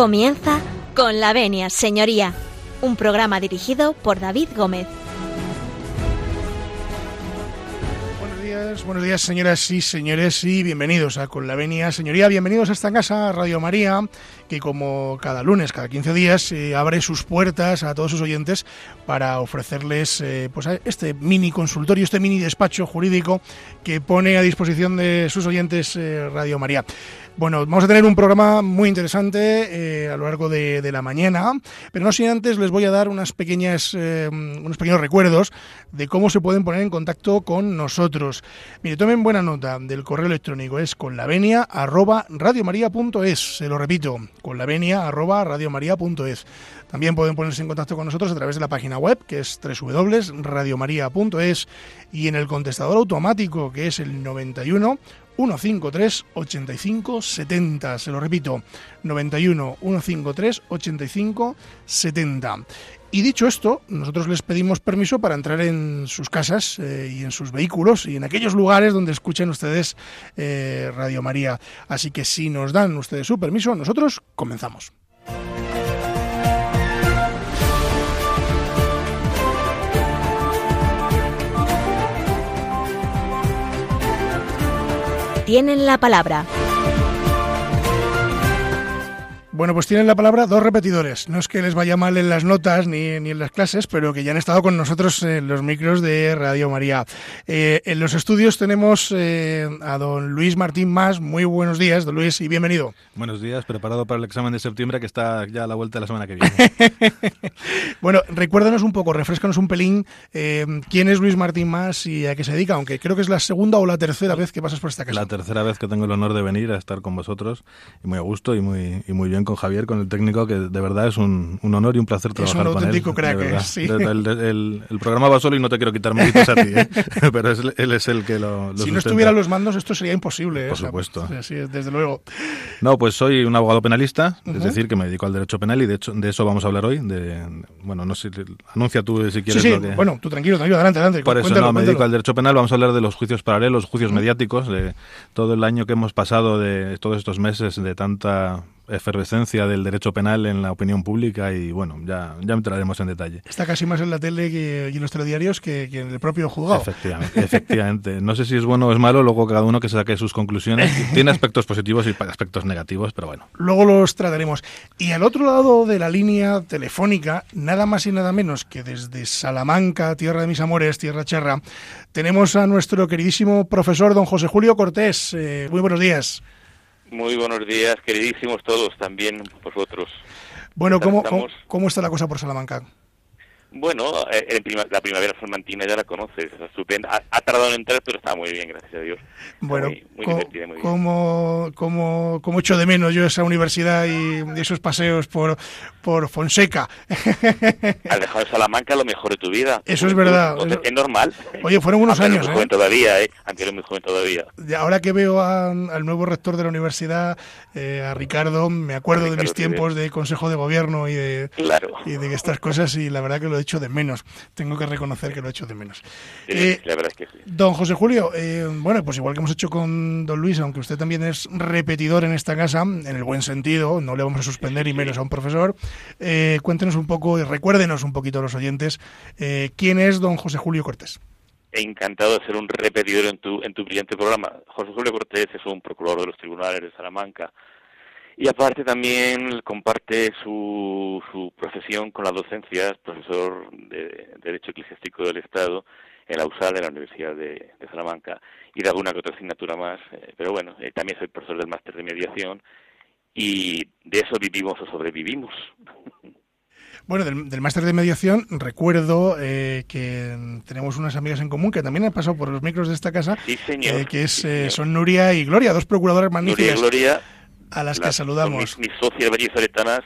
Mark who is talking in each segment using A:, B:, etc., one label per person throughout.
A: Comienza con la venia, señoría, un programa dirigido por David Gómez.
B: Buenos días, buenos días señoras y señores y bienvenidos a Con la Venia, señoría, bienvenidos a esta casa, Radio María, que como cada lunes, cada 15 días, eh, abre sus puertas a todos sus oyentes para ofrecerles eh, pues este mini consultorio, este mini despacho jurídico que pone a disposición de sus oyentes eh, Radio María. Bueno, vamos a tener un programa muy interesante eh, a lo largo de, la mañana, pero no sin antes les voy a dar unas pequeñas, eh, unos pequeños recuerdos de cómo se pueden poner en contacto con nosotros. Mire, tomen buena nota del correo electrónico, es con se lo repito, con. También pueden ponerse en contacto con nosotros a través de la página web, que es www.radiomaria.es, y en el contestador automático, que es el 91 153 85 70. Se lo repito, 91 153 85 70. Y dicho esto, nosotros les pedimos permiso para entrar en sus casas eh, y en sus vehículos y en aquellos lugares donde escuchen ustedes eh, Radio María. Así que si nos dan ustedes su permiso, nosotros comenzamos.
A: Tienen la palabra.
B: Bueno, pues tienen la palabra dos repetidores. No es que les vaya mal en las notas ni, ni en las clases, pero que ya han estado con nosotros en los micros de Radio María. Eh, en los estudios tenemos eh, a don Luis Martín Más. Muy buenos días, don Luis, y bienvenido.
C: Buenos días, preparado para el examen de septiembre que está ya a la vuelta de la semana que viene.
B: bueno, recuérdanos un poco, refrescanos un pelín eh, quién es Luis Martín Más y a qué se dedica, aunque creo que es la segunda o la tercera vez que pasas por esta casa.
C: La tercera vez que tengo el honor de venir a estar con vosotros y muy a gusto y muy, y muy bien con Javier, con el técnico, que de verdad es un, un honor y un placer trabajar
B: es un
C: con
B: auténtico
C: él.
B: crack, ¿eh? sí.
C: el, el, el, programa va solo y no te quiero quitar méritos a ti, ¿eh? pero es, él es el que lo, lo
B: Si
C: sustenta.
B: no estuvieran los mandos, esto sería imposible.
C: Por
B: o sea,
C: supuesto.
B: Sí, desde luego.
C: No, pues soy un abogado penalista,
B: Uh -huh.
C: es decir, que me dedico al derecho penal y de hecho de eso vamos a hablar hoy. De, bueno, no sé, anuncia tú si quieres.
B: Sí, sí,
C: lo que...
B: bueno, tú tranquilo, tranquilo, adelante, adelante.
C: Por eso
B: cuéntalo,
C: no, me dedico al derecho penal. Vamos a hablar de los juicios paralelos, juicios uh -huh. mediáticos, de todo el año que hemos pasado, de todos estos meses de tanta efervescencia del derecho penal en la opinión pública y bueno, ya, ya entraremos en detalle.
B: Está casi más en la tele que, y en los telediarios que, que, en el propio juzgado.
C: Efectivamente, efectivamente. No sé si es bueno o es malo, luego cada uno que saque sus conclusiones. Tiene aspectos positivos y aspectos negativos, pero bueno.
B: Luego los trataremos. Y al otro lado de la línea telefónica, nada más y nada menos que desde Salamanca, tierra de mis amores, tierra charra, tenemos a nuestro queridísimo profesor don José Julio Cortés. Eh, muy buenos días.
D: Muy buenos días, queridísimos todos, también vosotros.
B: Bueno, ¿cómo, ¿cómo, ¿cómo, está la cosa por Salamanca?
D: Bueno, eh, prima, la primavera salmantina ya la conoces, es estupenda. Ha, ha, tardado en entrar, pero está muy bien, gracias a Dios.
B: Bueno,
D: muy, muy divertida, muy bien.
B: como, como, como echo de menos yo esa universidad y esos paseos por, por Fonseca.
D: Has dejado Salamanca lo mejor de tu vida.
B: Eso es verdad.
D: Es normal.
B: Oye, fueron unos años.
D: Eres muy joven
B: ¿eh?
D: todavía, ¿eh? Aunque eres muy joven todavía.
B: Ahora que veo a, al nuevo rector de la universidad, eh, a Ricardo, me acuerdo
D: Ricardo
B: de mis tiempos de consejo de gobierno y de,
D: claro.
B: y de estas cosas y la verdad que lo he hecho de menos. Tengo que reconocer que lo he hecho de menos.
D: Sí, eh, la verdad es que sí.
B: Don José Julio, eh, bueno, pues igual que hemos hecho con don Luis, aunque usted también es repetidor en esta casa, en el buen sentido, no le vamos a suspender y menos a un profesor, eh, cuéntenos un poco y recuérdenos un poquito a los oyentes quién es don José Julio Cortés.
D: Encantado de ser un repetidor en tu, en tu brillante programa. José Julio Cortés es un procurador de los tribunales de Salamanca y aparte también comparte su, su profesión con la docencia, es profesor de Derecho Eclesiástico del Estado en la USAL de la Universidad de, de Salamanca y de alguna que otra asignatura más, eh, pero bueno, eh, también soy profesor del máster de mediación y de eso vivimos o sobrevivimos.
B: Bueno, del, del máster de mediación recuerdo eh, que tenemos unas amigas en común que también han pasado por los micros de esta casa,
D: sí, señor,
B: eh, que es,
D: sí,
B: son Nuria y Gloria, dos procuradoras magníficas.
D: Nuria y Gloria,
B: a las, las que saludamos.
D: Mis, mis socias vallisoletanas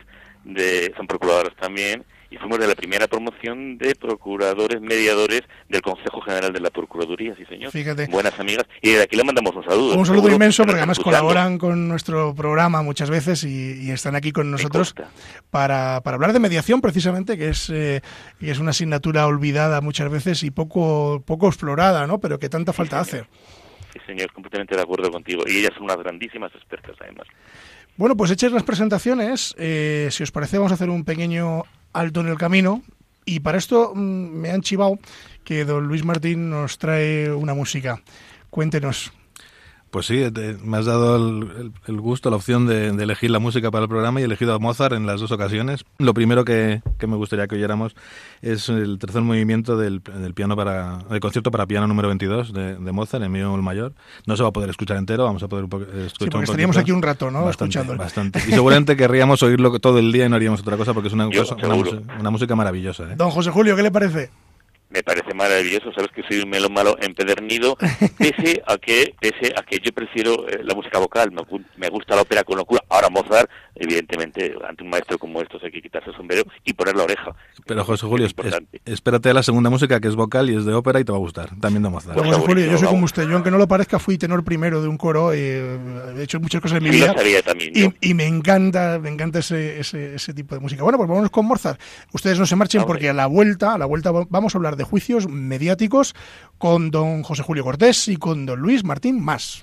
D: de, son procuradoras también y fuimos de la primera promoción de procuradores mediadores del Consejo General de la Procuraduría, sí señor.
B: Fíjate.
D: Buenas amigas. Y desde aquí le mandamos un saludo.
B: Un saludo inmenso porque además escuchando. colaboran con nuestro programa muchas veces y, y están aquí con nosotros para, para, hablar de mediación precisamente, que es, eh, que es una asignatura olvidada muchas veces y poco, poco explorada, ¿no? Pero que tanta falta
D: sí,
B: hace.
D: Sí, señor, completamente de acuerdo contigo. Y ellas son unas grandísimas expertas, además.
B: Bueno, pues hechas las presentaciones, eh, si os parece, vamos a hacer un pequeño alto en el camino. Y para esto mm, me han chivado que don Luis Martín nos trae una música. Cuéntenos.
C: Pues sí, me has dado el, gusto, la opción de, elegir la música para el programa y he elegido a Mozart en las dos ocasiones. Lo primero que, me gustaría que oyéramos es el tercer movimiento del, piano para el concierto para piano número 22 de, Mozart en mi bemol mayor. No se va a poder escuchar entero, vamos a poder escuchar sí,
B: porque estaríamos aquí un rato, ¿no?
C: Bastante, Bastante. Y seguramente querríamos oírlo todo el día y no haríamos otra cosa porque es una, una, música maravillosa. ¿eh?
B: Don José Julio, ¿qué le parece?
D: Me parece maravilloso, sabes que soy un melón malo empedernido, pese a que pese a que yo prefiero eh, la música vocal, me, gusta la ópera con locura. Ahora Mozart, evidentemente, ante un maestro como estos hay que quitarse el sombrero y poner la oreja.
C: Pero José Julio, espérate a la segunda música que es vocal y es de ópera y te va a gustar, también de Mozart.
B: José Julio, yo soy como usted, yo aunque no lo parezca fui tenor primero de un coro, y eh, he hecho muchas cosas en mi vida y, me encanta, me encanta ese, ese, ese, tipo de música. Bueno, pues vamos con Mozart. Ustedes no se marchen porque a la vuelta, a la vuelta vamos a hablar de juicios mediáticos con don José Julio Cortés y con don Luis Martín Más.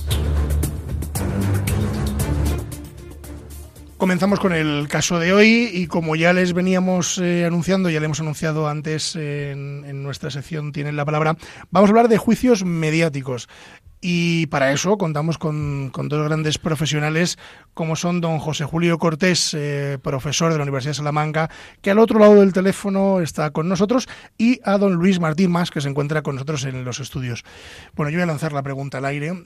B: Comenzamos con el caso de hoy y como ya les veníamos eh, anunciando, ya le hemos anunciado antes en, nuestra sección Tienen la Palabra, vamos a hablar de juicios mediáticos. Y para eso contamos con, dos grandes profesionales como son don José Julio Cortés, eh, profesor de la Universidad de Salamanca, que al otro lado del teléfono está con nosotros, y a don Luis Martín Más, que se encuentra con nosotros en los estudios. Bueno, yo voy a lanzar la pregunta al aire.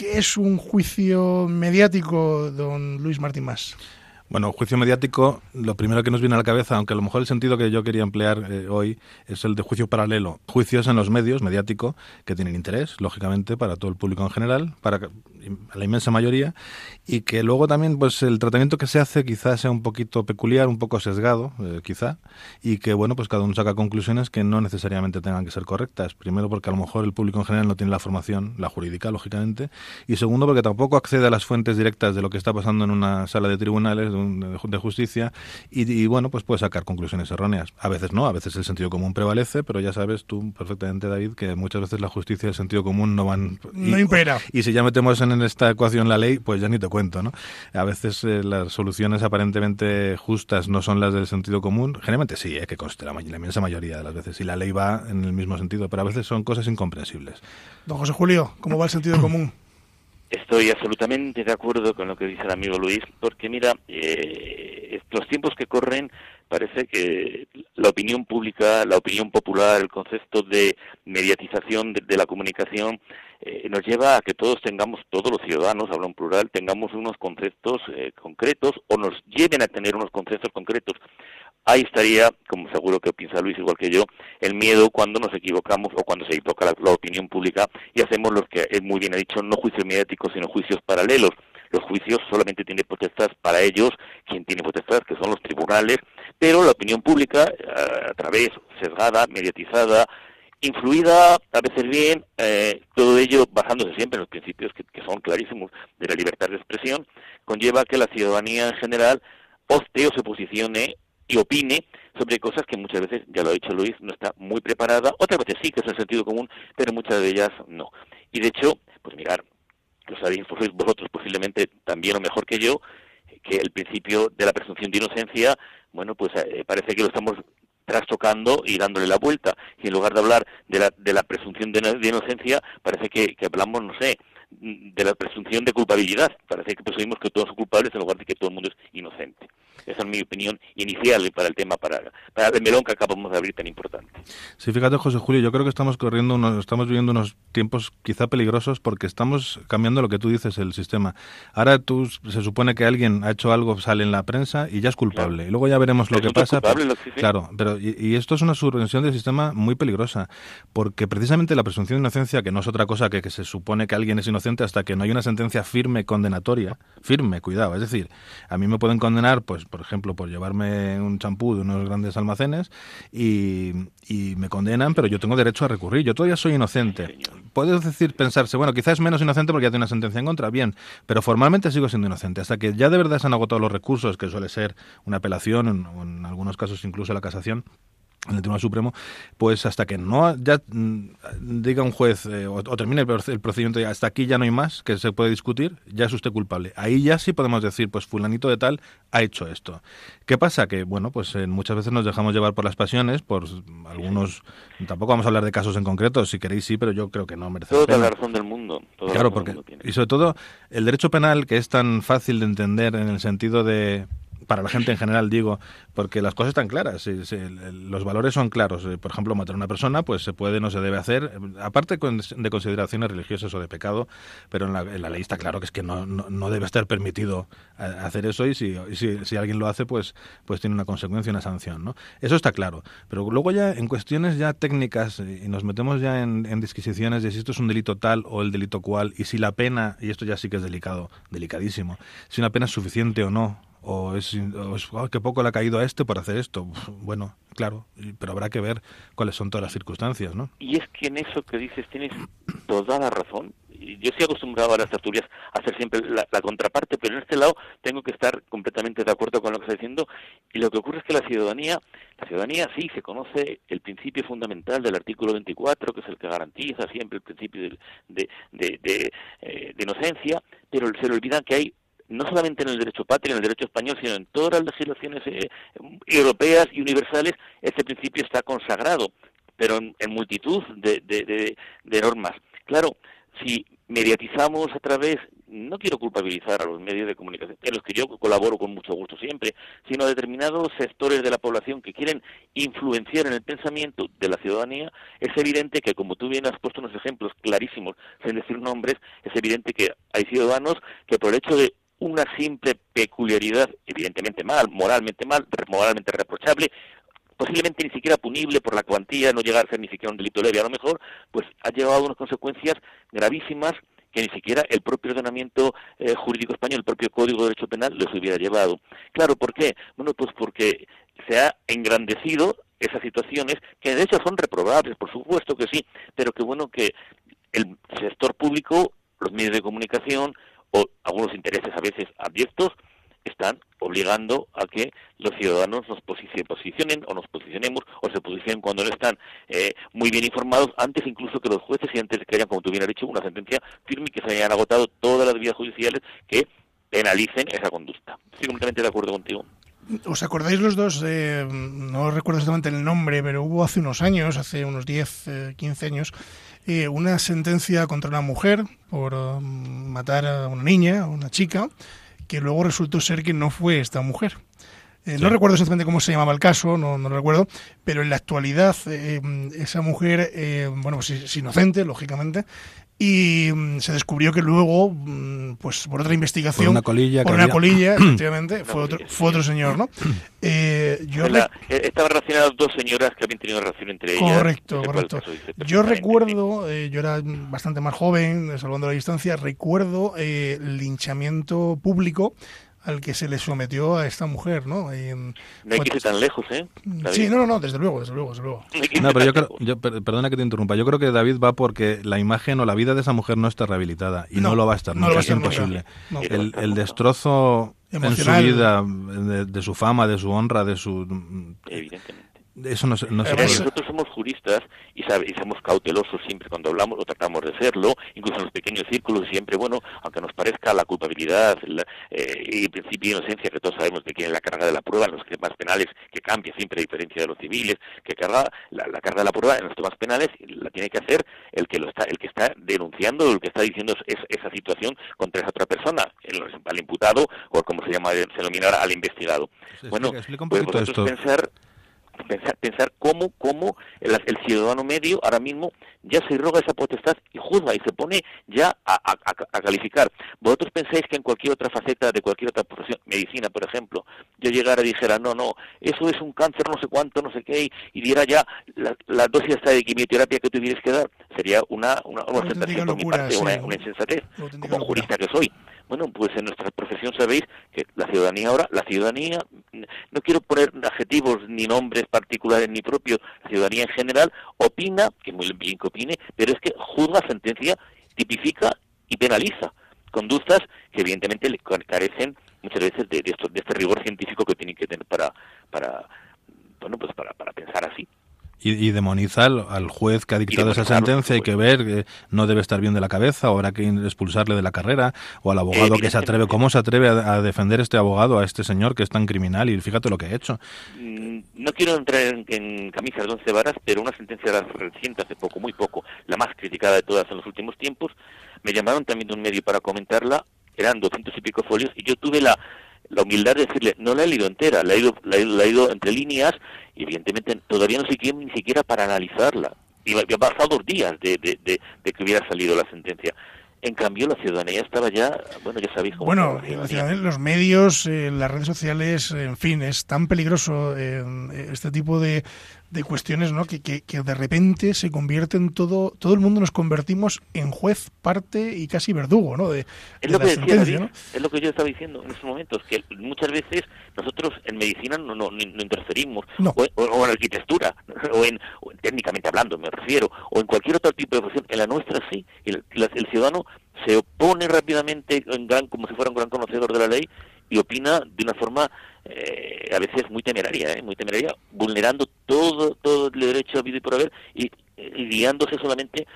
B: ¿Qué es un juicio mediático, don Luis Martín Más?
C: Bueno, juicio mediático, lo primero que nos viene a la cabeza, aunque a lo mejor el sentido que yo quería emplear eh, hoy es el de juicio paralelo. Juicios en los medios mediáticos que tienen interés, lógicamente, para todo el público en general, para la inmensa mayoría, y que luego también, pues el tratamiento que se hace quizás sea un poquito peculiar, un poco sesgado, eh, quizá, y que, bueno, pues cada uno saca conclusiones que no necesariamente tengan que ser correctas. Primero, porque a lo mejor el público en general no tiene la formación, la jurídica, lógicamente, y segundo, porque tampoco accede a las fuentes directas de lo que está pasando en una sala de tribunales, de justicia y, bueno, pues puede sacar conclusiones erróneas. A veces no, a veces el sentido común prevalece, pero ya sabes tú perfectamente, David, que muchas veces la justicia y el sentido común no van...
B: No impera.
C: Y si ya metemos en esta ecuación la ley, pues ya ni te cuento, ¿no? A veces eh, las soluciones aparentemente justas no son las del sentido común. Generalmente sí, ¿eh? que conste la, la inmensa mayoría de las veces. Y la ley va en el mismo sentido, pero a veces son cosas incomprensibles.
B: Don José Julio, ¿cómo va el sentido común?
D: Estoy absolutamente de acuerdo con lo que dice el amigo Luis, porque mira, eh, los tiempos que corren parece que la opinión pública, la opinión popular, el concepto de mediatización de, la comunicación eh, nos lleva a que todos tengamos, todos los ciudadanos, hablo en plural, tengamos unos conceptos eh, concretos o nos lleven a tener unos conceptos concretos. Ahí estaría, como seguro que piensa Luis igual que yo, el miedo cuando nos equivocamos o cuando se equivoca la, opinión pública y hacemos lo que él muy bien ha dicho, no juicios mediáticos, sino juicios paralelos. Los juicios solamente tiene potestad para ellos quien tiene potestad, que son los tribunales, pero la opinión pública, eh, a través sesgada, mediatizada, influida a veces bien, eh, todo ello basándose siempre en los principios que, que, son clarísimos de la libertad de expresión, conlleva que la ciudadanía en general opte o se posicione y opine sobre cosas que muchas veces, ya lo ha dicho Luis, no está muy preparada, otras veces sí que es el sentido común, pero muchas de ellas no. Y de hecho, pues mirar, lo sabéis vosotros posiblemente también o mejor que yo, que el principio de la presunción de inocencia, bueno, pues eh, parece que lo estamos trastocando y dándole la vuelta. Y en lugar de hablar de la, de la presunción de, inocencia, parece que, que hablamos, no sé, de la presunción de culpabilidad. Parece que presumimos que todos son culpables en lugar de que todo el mundo es inocente. Esa es mi opinión inicial para el tema, para, para el melón que acabamos de abrir tan importante.
C: Sí, fíjate, José Julio, yo creo que estamos corriendo, unos, estamos viviendo unos tiempos quizá peligrosos porque estamos cambiando lo que tú dices, el sistema. Ahora tú, se supone que alguien ha hecho algo, sale en la prensa y ya es culpable. Y luego ya veremos lo que pasa. Claro, pero y, esto es una subvención del sistema muy peligrosa porque precisamente la presunción de inocencia, que no es otra cosa que que se supone que alguien es inocente hasta que no hay una sentencia firme condenatoria, firme, cuidado, es decir, a mí me pueden condenar pues por ejemplo, por llevarme un champú de unos grandes almacenes y, me condenan, pero yo tengo derecho a recurrir. Yo todavía soy inocente. Puedes decir, pensarse, bueno, quizás es menos inocente porque ya tiene una sentencia en contra, bien, pero formalmente sigo siendo inocente. Hasta que ya de verdad se han agotado los recursos, que suele ser una apelación, o en algunos casos incluso la casación, en el Tribunal Supremo, pues hasta que no ya mm, diga un juez eh, o, termine el, procedimiento, hasta aquí ya no hay más que se puede discutir, ya es usted culpable. Ahí ya sí podemos decir, pues fulanito de tal ha hecho esto. ¿Qué pasa? Que, bueno, pues eh, muchas veces nos dejamos llevar por las pasiones, por algunos, tampoco vamos a hablar de casos en concreto, si queréis sí, pero yo creo que no merece
D: Toda la razón del mundo.
C: claro, porque, y sobre todo el derecho penal, que es tan fácil de entender en el sentido de para la gente en general digo, porque las cosas están claras, los valores son claros. Eh, por ejemplo, matar a una persona, pues se puede, no se debe hacer, aparte de consideraciones religiosas o de pecado, pero en la, ley está claro que es que no, no, debe estar permitido eh, hacer eso y, si, si, alguien lo hace, pues, pues tiene una consecuencia, una sanción. ¿no? Eso está claro. Pero luego ya en cuestiones ya técnicas eh, y nos metemos ya en, en disquisiciones de si esto es un delito tal o el delito cual y si la pena, y esto ya sí que es delicado, delicadísimo, si una pena es suficiente o no o es, o que poco le ha caído a este por hacer esto. Bueno, claro, pero habrá que ver cuáles son todas las circunstancias, ¿no?
D: Y es que en eso que dices tienes toda la razón. Yo estoy acostumbrado a las tertulias a hacer siempre la, contraparte, pero en este lado tengo que estar completamente de acuerdo con lo que está diciendo. Y lo que ocurre es que la ciudadanía, la ciudadanía sí se conoce el principio fundamental del artículo 24, que es el que garantiza siempre el principio de, de, eh, de inocencia, pero se le olvida que hay no solamente en el derecho patrio, en el derecho español, sino en todas las legislaciones eh, europeas y universales, este principio está consagrado, pero en, multitud de, de, normas. Claro, si mediatizamos a través, no quiero culpabilizar a los medios de comunicación, en los que yo colaboro con mucho gusto siempre, sino a determinados sectores de la población que quieren influenciar en el pensamiento de la ciudadanía, es evidente que, como tú bien has puesto unos ejemplos clarísimos, sin decir nombres, es evidente que hay ciudadanos que por el hecho de una simple peculiaridad, evidentemente mal, moralmente mal, moralmente reprochable, posiblemente ni siquiera punible por la cuantía, no llegar a ser ni siquiera un delito leve, a lo mejor, pues ha llevado a unas consecuencias gravísimas que ni siquiera el propio ordenamiento eh, jurídico español, el propio Código de Derecho Penal, los hubiera llevado. Claro, ¿por qué? Bueno, pues porque se ha engrandecido esas situaciones que de hecho son reprobables, por supuesto que sí, pero que bueno que el sector público, los medios de comunicación, o algunos intereses a veces abiertos están obligando a que los ciudadanos nos posicionen o nos posicionemos o se posicionen cuando no están eh, muy bien informados antes incluso que los jueces y antes que hayan, como tú bien has dicho, una sentencia firme y que se hayan agotado todas las vías judiciales que penalicen esa conducta. Estoy completamente de acuerdo contigo.
B: ¿Os acordáis los dos? no recuerdo exactamente el nombre, pero hubo hace unos años, hace unos 10, 15 eh, años, eh, una sentencia contra una mujer por um, matar a una niña, a una chica, que luego resultó ser que no fue esta mujer. Eh, no recuerdo exactamente cómo se llamaba el caso, no, no lo recuerdo, pero en la actualidad esa mujer, bueno, pues es inocente, lógicamente, y mm, se descubrió que luego, mm, pues por otra investigación, por
C: una colilla,
B: por una colilla efectivamente, fue otro, fue otro señor, ¿no?
D: Eh, yo eh, estaban relacionadas dos señoras que habían tenido relación entre ellas.
B: Correcto, correcto. Yo recuerdo, eh, yo era bastante más joven, salvando la distancia, recuerdo el linchamiento público al que se le sometió a esta mujer, ¿no?
D: no hay que ir tan lejos, ¿eh?
B: Sí, no, no, no, desde luego, desde luego, desde luego.
C: No, pero yo creo, yo, perdona que te interrumpa, yo creo que David va porque la imagen o la vida de esa mujer no está rehabilitada y no, lo va a estar, no, es imposible. El, el, destrozo en su vida, de, de, su fama, de su honra, de su...
D: Evidentemente
C: eso no, no
D: Nosotros somos juristas y, y, somos cautelosos siempre cuando hablamos, o tratamos de serlo, incluso en los pequeños círculos, siempre, bueno, aunque nos parezca la culpabilidad eh, y el principio de inocencia, que todos sabemos que tiene la carga de la prueba en los temas penales, que cambia siempre a diferencia de los civiles, que carga la, carga de la prueba en los temas penales la tiene que hacer el que lo está el que está denunciando o el que está diciendo es, esa situación contra esa otra persona, el, al imputado o como se llama, se denomina al investigado. bueno, pues vosotros pensar pensar, pensar cómo, cómo el, ciudadano medio ahora mismo ya se roga esa potestad y juzga y se pone ya a, calificar. Vosotros pensáis que en cualquier otra faceta de cualquier otra profesión, medicina por ejemplo, yo llegara y dijera, no, no, eso es un cáncer no sé cuánto, no sé qué, y, diera ya la, dosis hasta de quimioterapia que tuvieras que dar, sería una, una, una, por mi parte, una, una insensatez, como jurista que soy. Bueno, pues en nuestra profesión sabéis que la ciudadanía ahora, la ciudadanía, no quiero poner adjetivos ni nombres particulares ni propios, la ciudadanía en general opina, que muy bien que opine, pero es que juzga, sentencia, tipifica y penaliza conductas que evidentemente le carecen muchas veces de, de, de este rigor científico que tienen que tener para, para bueno, pues para, para pensar así
C: y, demoniza al, juez que ha dictado esa sentencia. Hay que ver que no debe estar bien de la cabeza, o habrá que expulsarle de la carrera, o al abogado que se atreve. ¿Cómo se atreve a, defender este abogado a este señor que es tan criminal? Y fíjate lo que ha hecho.
D: Mm, no quiero entrar en, en camisas de once varas, pero una sentencia reciente, hace poco, muy poco, la más criticada de todas en los últimos tiempos, me llamaron también de un medio para comentarla, eran doscientos y pico folios, y yo tuve la la humildad de decirle, no la he leído entera, la he ido, la he, ido entre líneas y evidentemente todavía no sé quién ni siquiera para analizarla. Y ha pasado dos días de, de, de, que hubiera salido la sentencia. En cambio, la ciudadanía estaba ya, bueno, ya sabéis cómo.
B: Bueno, los medios, eh, las redes sociales, en fin, es tan peligroso eh, este tipo de, de cuestiones ¿no? que, que, de repente se convierten todo, todo el mundo nos convertimos en juez, parte y casi verdugo, ¿no? De,
D: es, lo que decía, es lo que yo estaba diciendo en estos momentos, que muchas veces nosotros en medicina no, no, interferimos, O, en arquitectura, o en, técnicamente hablando me refiero, o en cualquier otro tipo de profesión, en la nuestra sí, el, el ciudadano se opone rápidamente en gran, como si fuera un gran conocedor de la ley y opina de una forma eh, a veces muy temeraria, ¿eh? muy temeraria, vulnerando todo todo el derecho a vida y por haber y, guiándose solamente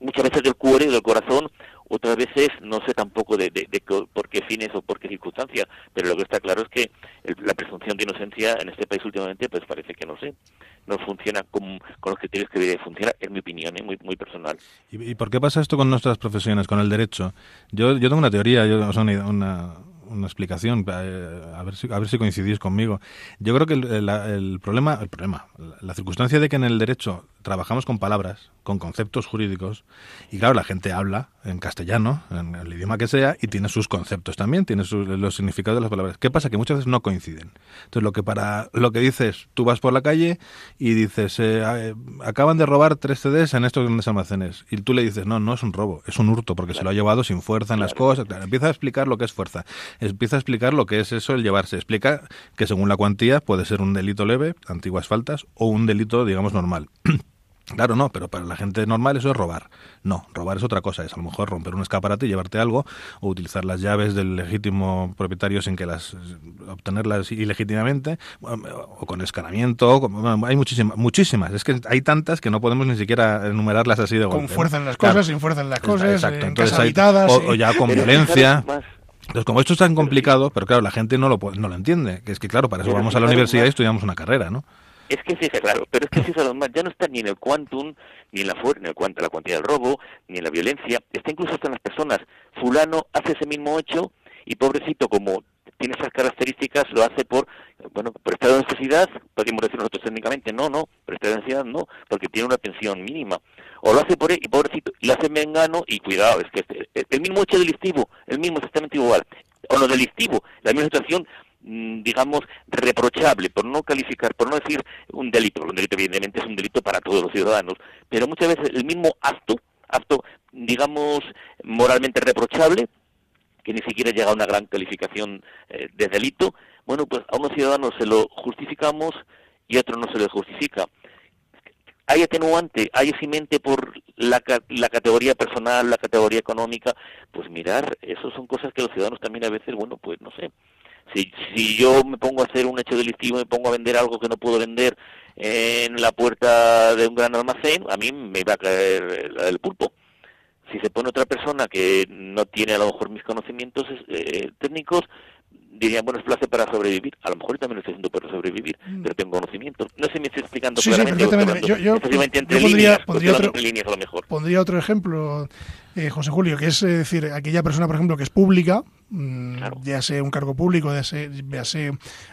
D: muchas veces del cuore y del corazón, otras veces no sé tampoco de, de, por qué fines o por qué circunstancias, pero lo que está claro es que la presunción de inocencia en este país últimamente pues parece que no sé, no funciona con, con los criterios que debería funcionar, en mi opinión, ¿eh? muy, muy personal.
C: ¿Y, por qué pasa esto con nuestras profesiones, con el derecho? Yo, yo tengo una teoría, yo, o sea, una explicación, eh, a ver si, a ver si coincidís conmigo. Yo creo que el, problema, el problema, la circunstancia de que en el derecho trabajamos con palabras, con conceptos jurídicos, y claro, la gente habla en castellano, en el idioma que sea, y tiene sus conceptos también, tiene los significados de las palabras. ¿Qué pasa? Que muchas veces no coinciden. Entonces, lo que para lo que dices, tú vas por la calle y dices, eh, eh, acaban de robar tres CDs en estos grandes almacenes, y tú le dices, no, no es un robo, es un hurto, porque se lo ha llevado sin fuerza en las cosas. Claro, empieza a explicar lo que es fuerza, empieza a explicar lo que es eso, el llevarse. Explica que según la cuantía puede ser un delito leve, antiguas faltas, o un delito, digamos, normal. Claro, no, pero para la gente normal eso es robar. No, robar es otra cosa, es a lo mejor romper un escaparate y llevarte algo, o utilizar las llaves del legítimo propietario sin que las obtenerlas ilegítimamente, o con escanamiento, hay muchísimas, muchísimas, es que hay tantas que no podemos ni siquiera enumerarlas así de golpe.
B: Con fuerza en las cosas, sin fuerza en las cosas,
C: Exacto. Entonces, habitadas, o, ya con violencia. Entonces, como esto es tan complicado, pero claro, la gente no lo, no lo entiende, que es que claro, para eso vamos a la universidad y estudiamos una carrera, ¿no?
D: Es que sí, claro, pero es que sí, más ya no está ni en el quantum, ni en la fuerza, ni en el la cuantía del robo, ni en la violencia, está incluso hasta en las personas. Fulano hace ese mismo hecho y pobrecito como tiene esas características lo hace por bueno por estado de necesidad podríamos decir nosotros técnicamente no no por estado de necesidad no porque tiene una pensión mínima o lo hace por él y pobrecito y lo hace mengano y cuidado es que este, el mismo hecho delictivo el mismo exactamente igual o lo delictivo la misma situación digamos, reprochable, por no calificar, por no decir un delito, un delito evidentemente es un delito para todos los ciudadanos, pero muchas veces el mismo acto, acto, digamos, moralmente reprochable, que ni siquiera llega a una gran calificación eh, de delito, bueno, pues a unos ciudadanos se lo justificamos y a otros no se les justifica. Hay atenuante, hay eximente por la, la categoría personal, la categoría económica, pues mirar, eso son cosas que los ciudadanos también a veces, bueno, pues no sé, si, si yo me pongo a hacer un hecho delictivo, me pongo a vender algo que no puedo vender en la puerta de un gran almacén, a mí me va a caer el pulpo. Si se pone otra persona que no tiene a lo mejor mis conocimientos eh, técnicos, dirían, bueno, es place para sobrevivir. A lo mejor también lo estoy haciendo para sobrevivir, mm. pero tengo conocimientos. No sé si me estoy explicando
B: sí,
D: claramente.
B: Sí, perfectamente. Yo, yo, pondría, pondría, otro, pondría otro ejemplo eh, José Julio, que es decir, aquella persona, por ejemplo, que es pública, mm, ya sea un cargo público, ya sea, ya sea,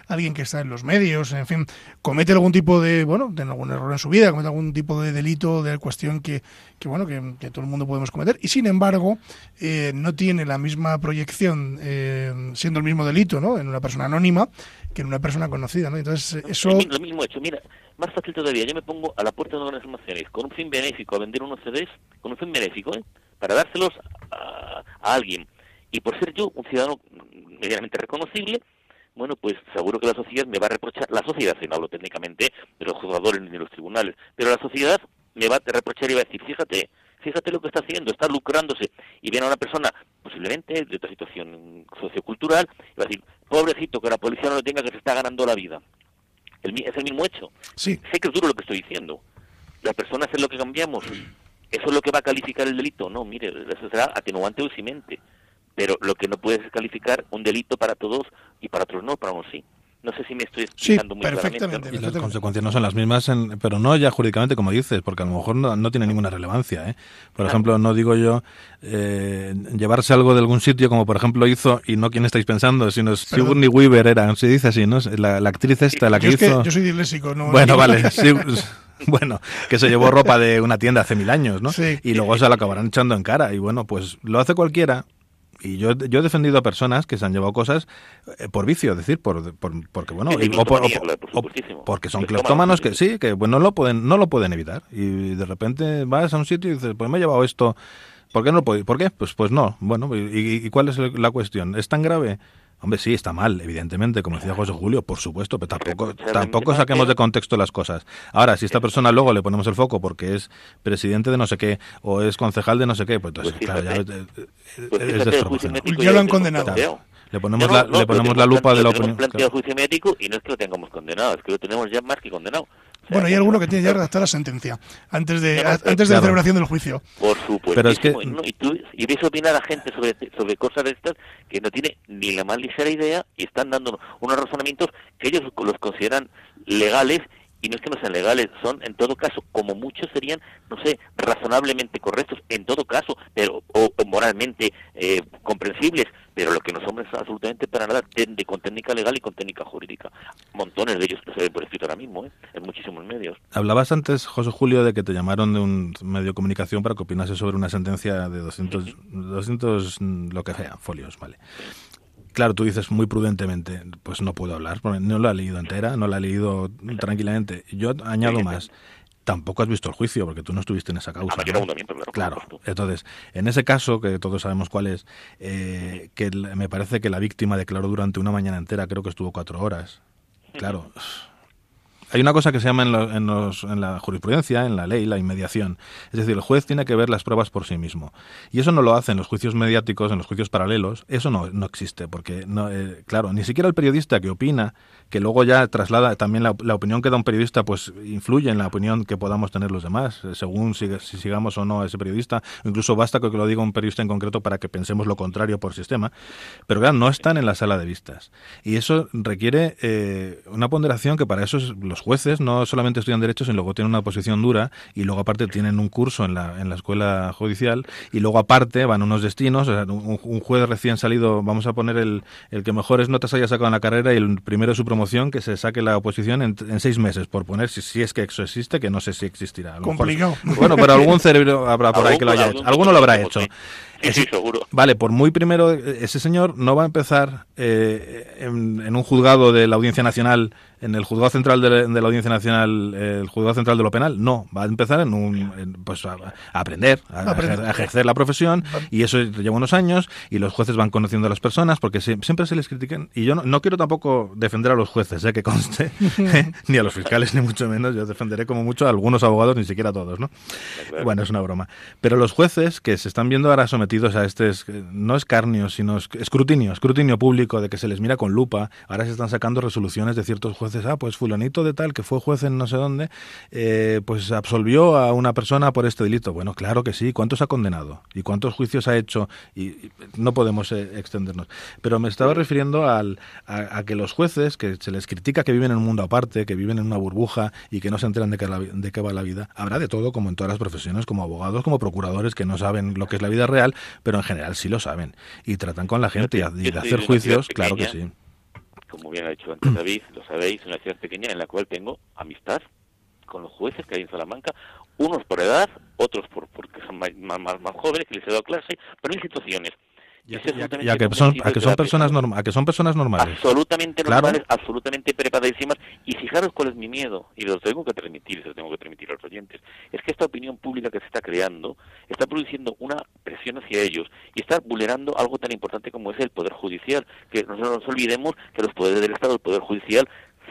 B: alguien que está en los medios, en fin, comete algún tipo de, bueno, de algún error en su vida, comete algún tipo de delito, de cuestión que, que bueno, que, todo el mundo podemos cometer, y sin embargo, eh, no tiene la misma proyección, eh, siendo el mismo delito, ¿no? En una persona anónima que en una persona conocida, ¿no? Entonces, eso...
D: Lo mismo hecho, mira, más fácil todavía, yo me pongo a la puerta de una almacenes con un fin benéfico a vender unos CDs, con un fin benéfico, ¿eh? para dárselos a, alguien. Y por ser yo un ciudadano medianamente reconocible, bueno, pues seguro que la sociedad me va a reprochar, la sociedad, si no hablo técnicamente de los juzgadores ni de los tribunales, pero la sociedad me va a reprochar y va a decir, fíjate, fíjate lo que está haciendo, está lucrándose, y viene a una persona posiblemente de otra situación sociocultural, y va a decir, pobrecito, que la policía no lo tenga, que se está ganando la vida. El, es el mismo hecho.
B: Sí.
D: Sé que es duro lo que estoy diciendo. Las personas es lo que cambiamos. ¿Eso es lo que va a calificar el delito? No, mire, eso será atenuante o cimente. Pero lo que no puede es calificar un delito para todos y para otros no, para unos sí. No sé si me estoy explicando muy
B: perfectamente,
C: Y las consecuencias no son las mismas, pero no ya jurídicamente como dices, porque a lo mejor no, tiene ninguna relevancia. ¿eh? Por ejemplo, no digo yo eh, llevarse algo de algún sitio, como por ejemplo hizo, y no quién estáis pensando, sino Sigourney Weaver era, se dice así, ¿no? La, actriz esta, la que hizo...
B: yo soy disléxico, ¿no?
C: Bueno, vale, sí, bueno, que se llevó ropa de una tienda hace mil años, ¿no? Y luego se la acabarán echando en cara. Y bueno, pues lo hace cualquiera Y yo, yo he defendido a personas que se han llevado cosas eh, por vicio, es decir, por, porque bueno, o, porque son cleptómanos que sí, que pues, no lo pueden no lo pueden evitar y de repente vas a un sitio y dices, pues me he llevado esto, ¿por qué no lo puedo? ¿Por qué? Pues pues no. Bueno, ¿y, y cuál es la cuestión? ¿Es tan grave? Hombre, sí, está mal, evidentemente, como decía José Julio, por supuesto, pero tampoco, tampoco saquemos de contexto las cosas. Ahora, si esta persona luego le ponemos el foco porque es presidente de no sé qué o es concejal de no sé qué, pues entonces, pues claro, ya es,
B: pues Ya lo han condenado.
C: Le ponemos, la, le ponemos la lupa de la opinión.
D: planteado juicio médico y no es que lo tengamos condenado, es que lo tenemos ya más que condenado.
B: bueno, hay alguno que tiene ya redactada la sentencia antes de antes de la celebración del juicio.
D: Por supuesto. Pero es que... y, tú, y ves opinar a gente sobre, sobre cosas de estas que no tiene ni la más ligera idea y están dando unos razonamientos que ellos los consideran legales y no es que no sean legales, son en todo caso, como muchos serían, no sé, razonablemente correctos, en todo caso, pero o, moralmente eh, comprensibles, pero lo que no son es absolutamente para nada de, con técnica legal y con técnica jurídica. Montones de ellos que se ven por escrito ahora mismo, ¿eh? en muchísimos medios.
C: Hablabas antes, José Julio, de que te llamaron de un medio de comunicación para que opinase sobre una sentencia de 200, 200 lo que sea, folios, ¿vale? Claro, tú dices muy prudentemente, pues no puedo hablar, porque no la he leído entera, no la he leído tranquilamente. Yo añado más. Tampoco has visto el juicio, porque tú no estuviste en esa causa. Claro. Entonces, en ese caso, que todos sabemos cuál es, eh, que me parece que la víctima declaró durante una mañana entera, creo que estuvo cuatro horas. Claro. Hay una cosa que se llama en, la jurisprudencia, en la ley, la inmediación. Es decir, el juez tiene que ver las pruebas por sí mismo. Y eso no lo hace en los juicios mediáticos, en los juicios paralelos. Eso no, no existe, porque, no, eh, claro, ni siquiera el periodista que opina que luego ya traslada también la, opinión que da un periodista, pues influye en la opinión que podamos tener los demás, eh, según si, sigamos o no a ese periodista. Incluso basta que lo diga un periodista en concreto para que pensemos lo contrario por sistema. Pero claro, no están en la sala de vistas. Y eso requiere eh, una ponderación que para eso los jueces no solamente estudian derecho, sino luego tienen una posición dura y luego aparte tienen un curso en la, en la escuela judicial y luego aparte van unos destinos. un, un, juez recién salido, vamos a poner el, el que mejores notas haya sacado en la carrera y el primero de su promoción que se saque la oposición en, seis meses, por poner, si, si, es que eso existe, que no sé si existirá.
B: Complicado.
C: bueno, pero algún cerebro habrá por ahí que lo haya hecho. Alguno lo habrá hecho.
D: Sí, seguro.
C: Vale, por muy primero, ese señor no va a empezar eh, en, un juzgado de la Audiencia Nacional, en el juzgado central de, la Audiencia Nacional, el juzgado central de lo penal. No, va a empezar en un, pues a, aprender, a, ejercer la profesión, y eso lleva unos años, y los jueces van conociendo a las personas, porque siempre se les critican. Y yo no, quiero tampoco defender a los jueces, ¿eh? que conste, ni a los fiscales, ni mucho menos. Yo defenderé como mucho a algunos abogados, ni siquiera a todos, ¿no? Bueno, es una broma. Pero los jueces que se están viendo ahora sometidos a este, no escarnio, sino escrutinio, escrutinio público de que se les mira con lupa. Ahora se están sacando resoluciones de ciertos jueces. Ah, pues fulanito de tal, que fue juez en no sé dónde, eh, pues absolvió a una persona por este delito. Bueno, claro que sí. ¿Cuántos ha condenado? ¿Y cuántos juicios ha hecho? Y, no podemos eh, extendernos. Pero me estaba refiriendo al, a, que los jueces, que se les critica que viven en un mundo aparte, que viven en una burbuja y que no se enteran de qué, de qué va la vida. Habrá de todo, como en todas las profesiones, como abogados, como procuradores, que no saben lo que es la vida real, pero en general sí lo saben y tratan con la gente y, de hacer juicios, claro que sí.
D: Como bien ha dicho antes David, lo sabéis, una ciudad pequeña en la cual tengo amistad con los jueces que hay en Salamanca, unos por edad, otros por porque son más, más, más jóvenes que les he dado clase, pero hay situaciones
C: y, a, que son, a que son personas a que son personas normales.
D: Absolutamente normales, absolutamente preparadísimas. Y fijaros cuál es mi miedo, y lo tengo que transmitir, se lo tengo que transmitir a los oyentes, es que esta opinión pública que se está creando está produciendo una presión hacia ellos y está vulnerando algo tan importante como es el Poder Judicial. Que no nos olvidemos que los poderes del Estado, el Poder Judicial,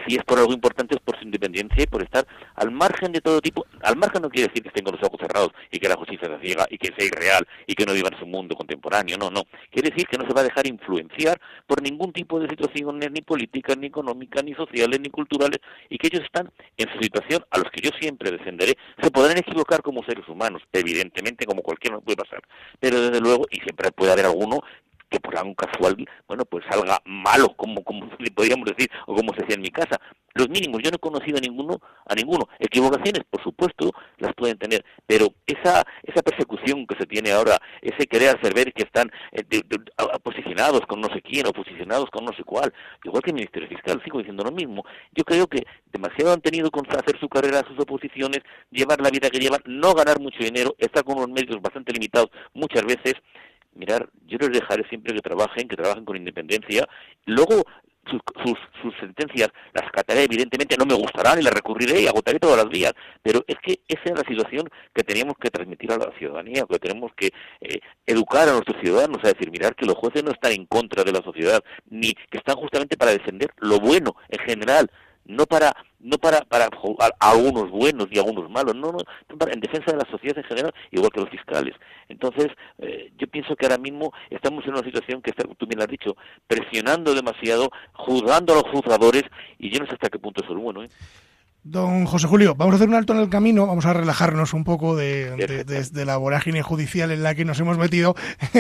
D: si es por algo importante es por su independencia y por estar al margen de todo tipo. Al margen no quiere decir que estén con los ojos cerrados y que la justicia se ciega y que sea irreal y que no viva en su mundo contemporáneo. No, no. Quiere decir que no se va a dejar influenciar por ningún tipo de situaciones ni políticas, ni económicas, ni sociales, ni culturales y que ellos están en su situación a los que yo siempre defenderé. Se podrán equivocar como seres humanos, evidentemente como cualquiera puede pasar. Pero desde luego, y siempre puede haber alguno que por algo casual, bueno, pues salga malo, como, como podríamos decir, o como se decía en mi casa. Los mínimos, yo no he conocido a ninguno, a ninguno. Equivocaciones, por supuesto, las pueden tener, pero esa, esa persecución que se tiene ahora, ese querer hacer ver que están eh, posicionados con no sé quién o posicionados con no sé cuál, igual que el Ministerio Fiscal, sigo diciendo lo mismo. Yo creo que demasiado han tenido con hacer su carrera, sus oposiciones, llevar la vida que llevan, no ganar mucho dinero, estar con unos medios bastante limitados muchas veces, mirar, yo les dejaré siempre que trabajen, que trabajen con independencia. Luego, sus, sus, sentencias las acataré, evidentemente no me gustarán y las recurriré y agotaré todas las vías, pero es que esa es la situación que teníamos que transmitir a la ciudadanía, que tenemos que eh, educar a nuestros ciudadanos a decir, mirar que los jueces no están en contra de la sociedad, ni que están justamente para defender lo bueno en general, no para no para para a algunos buenos y a algunos malos, no, no, en defensa de la sociedad en general, igual que los fiscales. Entonces, eh, yo pienso que ahora mismo estamos en una situación que está, tú bien has dicho, presionando demasiado, juzgando a los juzgadores, y yo no sé hasta qué punto eso es bueno. ¿eh?
B: Don José Julio, vamos a hacer un alto en el camino, vamos a relajarnos un poco de, la vorágine judicial en la que nos hemos metido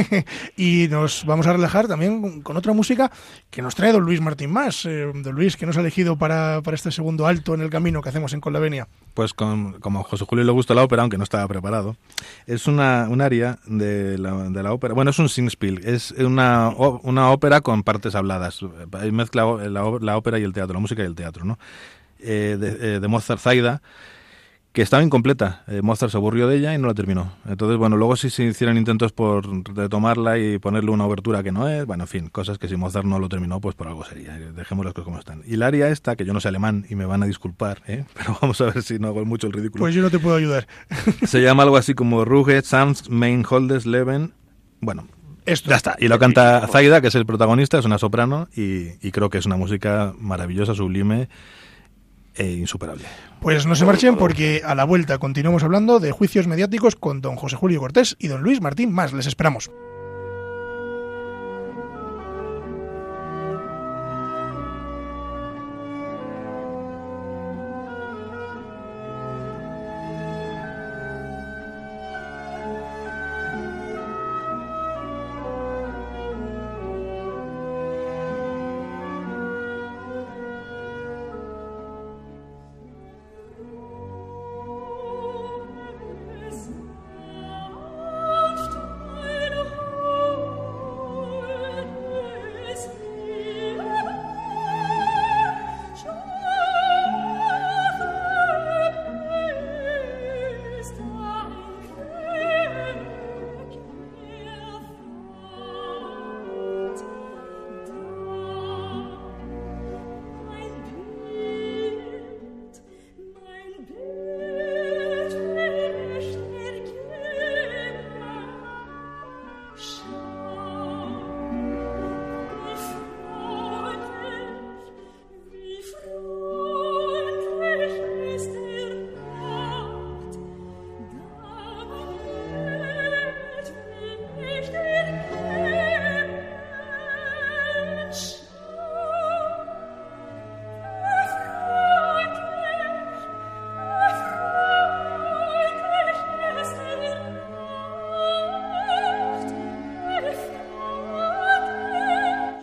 B: y nos vamos a relajar también con otra música que nos trae don Luis Martín Más. Eh, don Luis, que nos ha elegido para, este segundo alto en el camino que hacemos en Colavenia?
C: Pues con, como a José Julio le gusta la ópera, aunque no estaba preparado, es una, un área de la, de la ópera, bueno, es un singspiel, es una, una ópera con partes habladas, mezcla la, la ópera y el teatro, la música y el teatro, ¿no? Eh, eh, de, Mozart Zaida, que estaba incompleta. Eh, Mozart se aburrió de ella y no la terminó. Entonces, bueno, luego si se hicieran intentos por retomarla y ponerle una obertura que no es, bueno, en fin, cosas que si Mozart no lo terminó, pues por algo sería. Dejemos las cosas como están. Y la aria esta, que yo no sé alemán y me van a disculpar, pero vamos a ver si no hago mucho el ridículo.
B: Pues yo no te puedo ayudar.
C: se llama algo así como Ruge Sam's Main Holdes Leven. Bueno, esto. Ya está. Y lo canta Zaida, que es el protagonista, es una soprano y creo que es una música maravillosa, sublime e insuperable.
B: Pues no se marchen porque a la vuelta continuamos hablando de juicios mediáticos con don José Julio Cortés y don Luis Martín Más. Les esperamos.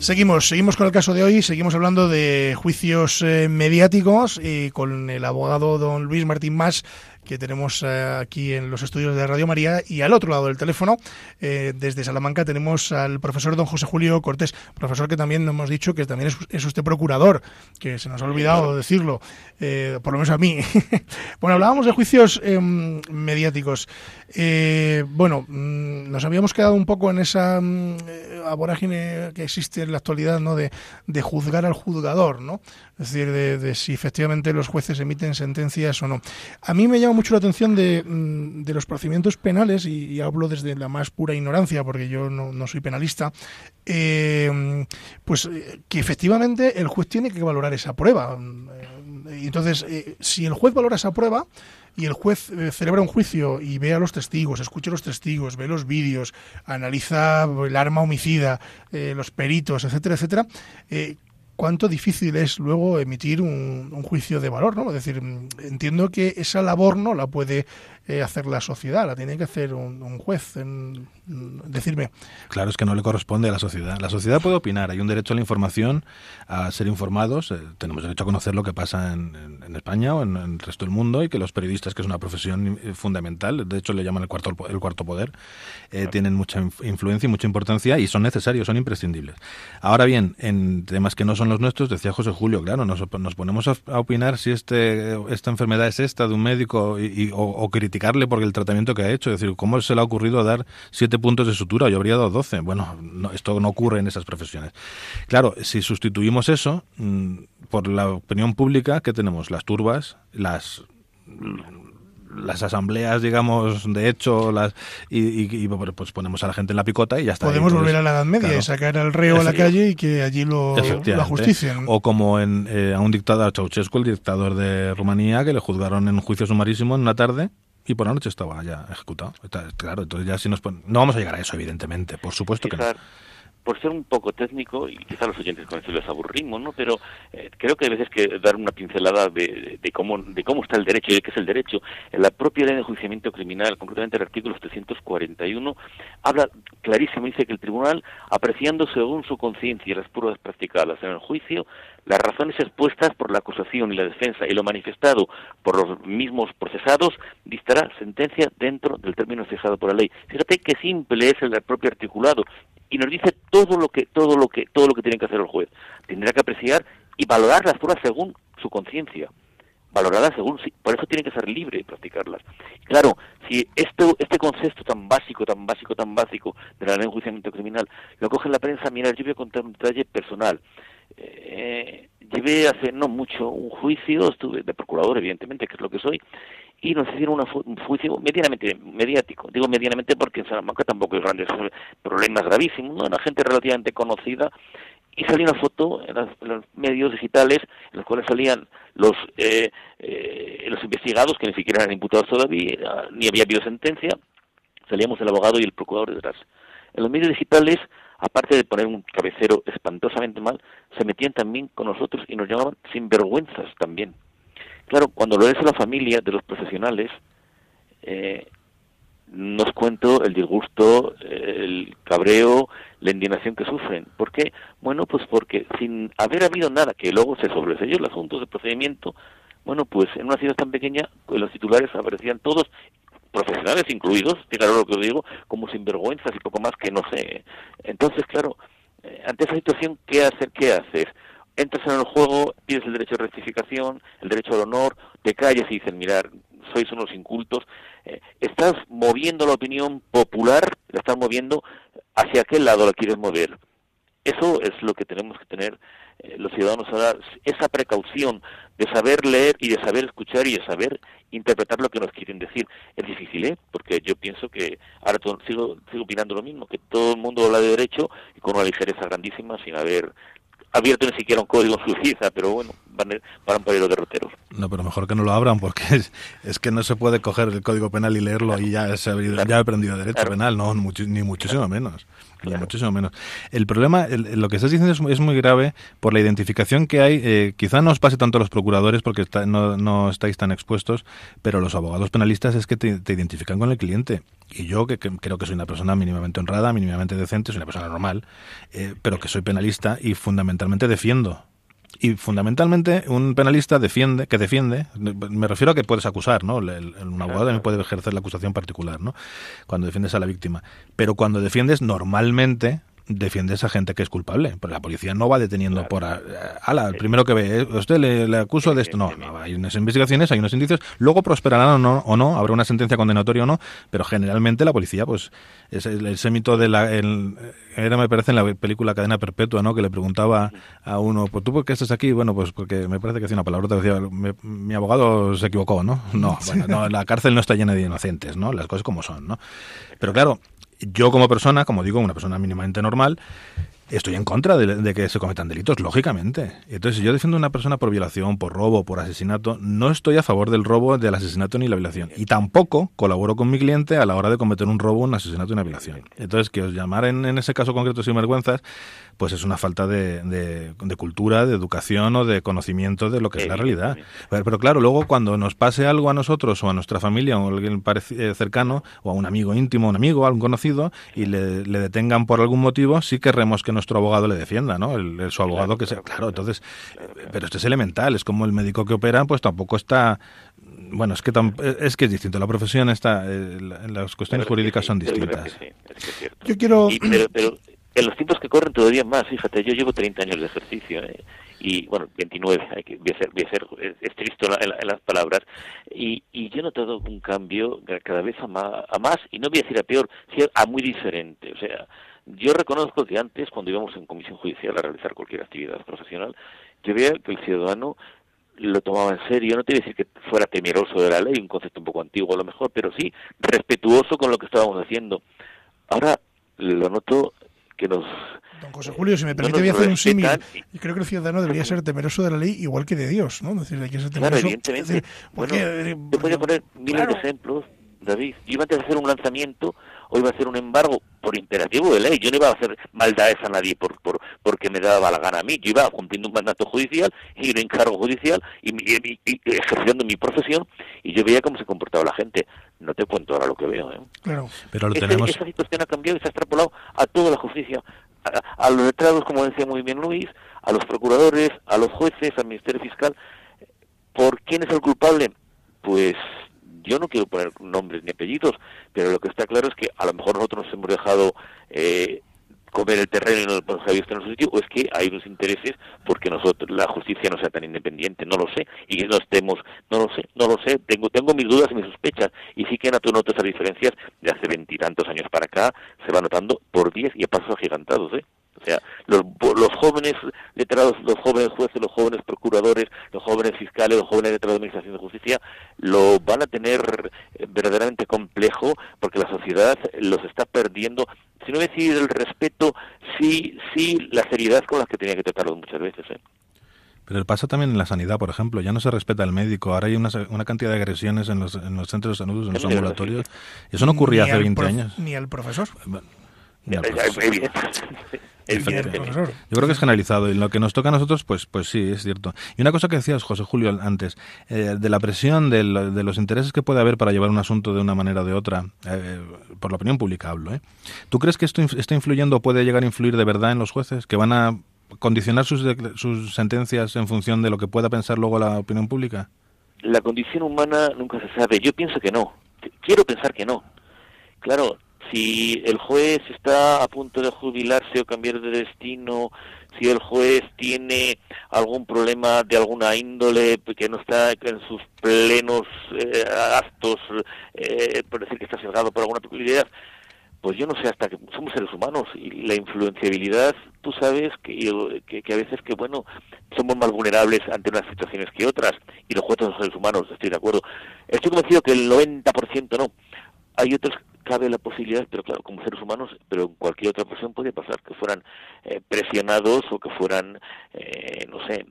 B: Seguimos, seguimos con el caso de hoy, seguimos hablando de juicios eh, mediáticos y con el abogado don Luis Martín Más, que tenemos eh, aquí en los estudios de Radio María y al otro lado del teléfono, eh, desde Salamanca, tenemos al profesor don José Julio Cortés, profesor que también nos hemos dicho que también es, usted procurador, que se nos ha olvidado decirlo, por lo menos a mí. bueno, hablábamos de juicios em, mediáticos. bueno, mm, nos habíamos quedado un poco en esa mm, vorágine que existe en la actualidad, ¿no? De, de juzgar al juzgador, ¿no? Es decir, de, si efectivamente los jueces emiten sentencias o no. A mí me llama mucho la atención de, mm, los procedimientos penales, y, hablo desde la más pura ignorancia, porque yo no, soy penalista, eh, pues eh, que efectivamente el juez tiene que valorar esa prueba. Y entonces, eh, si el juez valora esa prueba, y el juez eh, celebra un juicio y ve a los testigos, escucha a los testigos, ve los vídeos, analiza el arma homicida, eh, los peritos, etcétera, etcétera, cuánto difícil es luego emitir un, un, juicio de valor, ¿no? Es decir, entiendo que esa labor no la puede eh, hacer la sociedad, la tiene que hacer un, juez. En, decirme.
C: Claro, es que no le corresponde a la sociedad. La sociedad puede opinar, hay un derecho a la información, a ser informados, eh, tenemos derecho a conocer lo que pasa en, España o en, el resto del mundo y que los periodistas, que es una profesión eh, fundamental, de hecho le llaman el cuarto, el cuarto poder, tienen mucha influencia y mucha importancia y son necesarios, son imprescindibles. Ahora bien, en temas que no son los nuestros, decía José Julio, claro, nos, nos ponemos a, opinar si este, esta enfermedad es esta de un médico y, o, o criticar porque el tratamiento que ha hecho. Es decir, ¿cómo se le ha ocurrido dar siete puntos de sutura? Yo habría dado doce. Bueno, esto no ocurre en esas profesiones. Claro, si sustituimos eso mm, por la opinión pública, ¿qué tenemos? Las turbas, las las asambleas, digamos, de hecho, las y, pues ponemos a la gente en la picota y ya está.
B: Podemos volver a la Edad Media y sacar al reo a la calle y que allí lo la justicia.
C: O como en, eh, a un dictador, Ceausescu, el dictador de Rumanía, que le juzgaron en un juicio sumarísimo en una tarde y por la noche estaba ya ejecutado. claro, entonces ya si nos no vamos a llegar a eso, evidentemente, por supuesto que no
D: por ser un poco técnico, y quizás los oyentes con eso les aburrimos, ¿no? Pero eh, creo que a veces que dar una pincelada de, de, cómo, de cómo está el derecho y de qué es el derecho. En la propia ley de enjuiciamiento criminal, concretamente el artículo 341, habla clarísimo, dice que el tribunal, apreciando según su conciencia y las pruebas practicadas en el juicio, las razones expuestas por la acusación y la defensa y lo manifestado por los mismos procesados, dictará sentencia dentro del término fijado por la ley. Fíjate qué simple es el propio articulado y nos dice todo lo que todo lo que todo lo que tiene que hacer el juez. Tendrá que apreciar y valorar las pruebas según su conciencia. Valorarlas según por eso tiene que ser libre de practicarlas. Claro, si este este concepto tan básico, tan básico, tan básico de la ley de enjuiciamiento criminal lo coge la prensa, mira, yo voy a contar un detalle personal. Eh, llevé hace no mucho un juicio, estuve de procurador, evidentemente, que es lo que soy, y nos hicieron un juicio medianamente mediático. Digo medianamente porque en Salamanca tampoco hay grandes problemas gravísimos, ¿no? Una gente relativamente conocida y salió una foto en, los medios digitales en los cuales salían los eh, eh, los investigados que ni siquiera eran imputados todavía ni había habido sentencia salíamos el abogado y el procurador detrás en los medios digitales aparte de poner un cabecero espantosamente mal se metían también con nosotros y nos llamaban sinvergüenzas también Claro, cuando lo es la familia de los profesionales, eh, nos cuento el disgusto, el cabreo, la indignación que sufren. ¿Por qué? Bueno, pues porque sin haber habido nada, que luego se sobreseyó el asunto de procedimiento, bueno, pues en una ciudad tan pequeña, pues los titulares aparecían todos, profesionales incluidos, claro lo que os digo, como sinvergüenzas y poco más que no sé. Entonces, claro, eh, ante esa situación, ¿qué hacer? ¿Qué hacer? entras en el juego, pides el derecho de rectificación, el derecho al honor, te calles y dices, mirar, sois unos incultos, eh, estás moviendo la opinión popular, la estás moviendo hacia qué lado la quieres mover. Eso es lo que tenemos que tener eh, los ciudadanos ahora, esa precaución de saber leer y de saber escuchar y de saber interpretar lo que nos quieren decir. Es difícil, ¿eh? Porque yo pienso que, ahora sigo, sigo opinando lo mismo, que todo el mundo habla de derecho y con una ligereza grandísima sin haber abierto ni siquiera un código suicida, pero bueno, van, para los derroteros.
C: No, pero mejor que no lo abran porque es, que no se puede coger el código penal y leerlo y ya, se, ya he aprendido derecho penal, no, ni muchísimo menos. Muchísimo menos. El problema, lo que estás diciendo es, muy grave por la identificación que hay. Eh, quizá no os pase tanto a los procuradores porque no, estáis tan expuestos, pero los abogados penalistas es que te, identifican con el cliente. Y yo, que, creo que soy una persona mínimamente honrada, mínimamente decente, soy una persona normal, eh, pero que soy penalista y fundamentalmente defiendo y fundamentalmente un penalista defiende, que defiende, me refiero a que puedes acusar, ¿no? un abogado también puede ejercer la acusación particular, ¿no? Cuando defiendes a la víctima. Pero cuando defiendes normalmente defiendes a gente que es culpable. Porque la policía no va deteniendo por... Ala, el primero que ve, ¿eh? usted le, acuso de esto. No, hay unas investigaciones, hay unos indicios. Luego prosperarán o no, o no, habrá una sentencia condenatoria o no, pero generalmente la policía, pues, es el, ese mito de la... era, me parece, en la película Cadena Perpetua, ¿no? Que le preguntaba a uno, pues tú por qué estás aquí? Bueno, pues porque me parece que hacía una palabra, decía, mi abogado se equivocó, ¿no? No, bueno, no, la cárcel no está llena de inocentes, ¿no? Las cosas como son, ¿no? Pero claro, yo como persona, como digo, una persona mínimamente normal, estoy en contra de, que se cometan delitos, lógicamente. Entonces, si yo defiendo a una persona por violación, por robo, por asesinato, no estoy a favor del robo, del asesinato ni la violación. Y tampoco colaboro con mi cliente a la hora de cometer un robo, un asesinato y una violación. Entonces, que os llamaren en ese caso concreto sinvergüenzas, pues es una falta de, de, cultura, de educación o de conocimiento de lo que es la realidad. Pero, claro, luego cuando nos pase algo a nosotros o a nuestra familia o a alguien eh, cercano o a un amigo íntimo, un amigo, a un conocido y le, detengan por algún motivo, sí queremos que nuestro abogado le defienda, ¿no? El, su abogado que sea. Claro, entonces, pero esto es elemental, es como el médico que opera, pues tampoco está bueno, es que es que es distinto. La profesión está, eh, las cuestiones jurídicas son distintas.
B: Yo quiero.
D: pero, en los tiempos que corren todavía más, fíjate, yo llevo 30 años de ejercicio ¿eh? y, bueno, 29, hay que, voy, a ser, voy a ser estricto en, las palabras, y, y yo he notado un cambio cada vez a más, a más, y no voy a decir a peor, a muy diferente. O sea, yo reconozco que antes, cuando íbamos en comisión judicial a realizar cualquier actividad profesional, yo veía que el ciudadano lo tomaba en serio, no te voy a decir que fuera temeroso de la ley, un concepto un poco antiguo a lo mejor, pero sí respetuoso con lo que estábamos haciendo. Ahora lo noto que nos...
B: Don José Julio, si me permite, voy a hacer un símil. Y creo que el ciudadano debería ser temeroso de la ley igual que de Dios, ¿no?
D: decir, hay que ser temeroso. Claro, evidentemente. bueno, te voy a poner miles de ejemplos, David. Yo iba a hacer un lanzamiento o iba a hacer un embargo por imperativo de ley. Yo no iba a hacer maldades a nadie por, por porque me daba la gana a mí. Yo iba cumpliendo un mandato judicial y un encargo judicial y, ejerciendo mi profesión y yo veía cómo se comportaba la gente. No te cuento ahora lo que veo. ¿eh?
B: Claro.
C: Pero lo tenemos...
D: Esa situación ha cambiado y se ha extrapolado a toda la justicia. A, a los letrados, como decía muy bien Luis, a los procuradores, a los jueces, al Ministerio Fiscal. ¿Por quién es el culpable? Pues yo no quiero poner nombres ni apellidos, pero lo que está claro es que a lo mejor nosotros nos hemos dejado eh, comer el terreno y no lo hemos visto en su sitio, o es que hay unos intereses porque nosotros la justicia no sea tan independiente, no lo sé, y que no estemos, no lo sé, no lo sé, tengo tengo mis dudas y mis sospechas, y sí que tú notas esas diferencias de hace veintitantos años para acá, se va notando por diez y a pasos agigantados, ¿eh? O sea, los, los jóvenes letrados, los jóvenes jueces, los jóvenes procuradores, los jóvenes fiscales, los jóvenes letrados de Administración de Justicia, lo van a tener eh, verdaderamente complejo porque la sociedad los está perdiendo, si no decir el respeto, sí, sí la seriedad con la que tenía que tratarlos muchas veces. ¿eh?
C: Pero pasa también en la sanidad, por ejemplo. Ya no se respeta al médico. Ahora hay una, una cantidad de agresiones en los, en los centros de salud, en los ambulatorios. Eso no ocurría hace 20 años.
B: Ni al profesor.
C: Yo creo que es generalizado y lo que nos toca a nosotros, pues, pues sí, es cierto. Y una cosa que decías, José Julio, antes, eh, de la presión, de, los intereses que puede haber para llevar un asunto de una manera o de otra, eh, por la opinión pública hablo, ¿eh? ¿Tú crees que esto está influyendo o puede llegar a influir de verdad en los jueces? ¿Que van a condicionar sus, sus sentencias en función de lo que pueda pensar luego la opinión pública?
D: La condición humana nunca se sabe. Yo pienso que no. Quiero pensar que no. Claro, si el juez está a punto de jubilarse o cambiar de destino, si el juez tiene algún problema de alguna índole que no está en sus plenos eh, actos, eh, por decir que está sesgado por alguna peculiaridad, pues yo no sé hasta que somos seres humanos y la influenciabilidad, tú sabes que, que, a veces que, bueno, somos más vulnerables ante unas situaciones que otras y los jueces son seres humanos, estoy de acuerdo. Estoy convencido que el 90% no. Hay otros cabe la posibilidad, pero claro, como seres humanos, pero en cualquier otra ocasión puede pasar que fueran eh, presionados o que fueran, eh, no sé,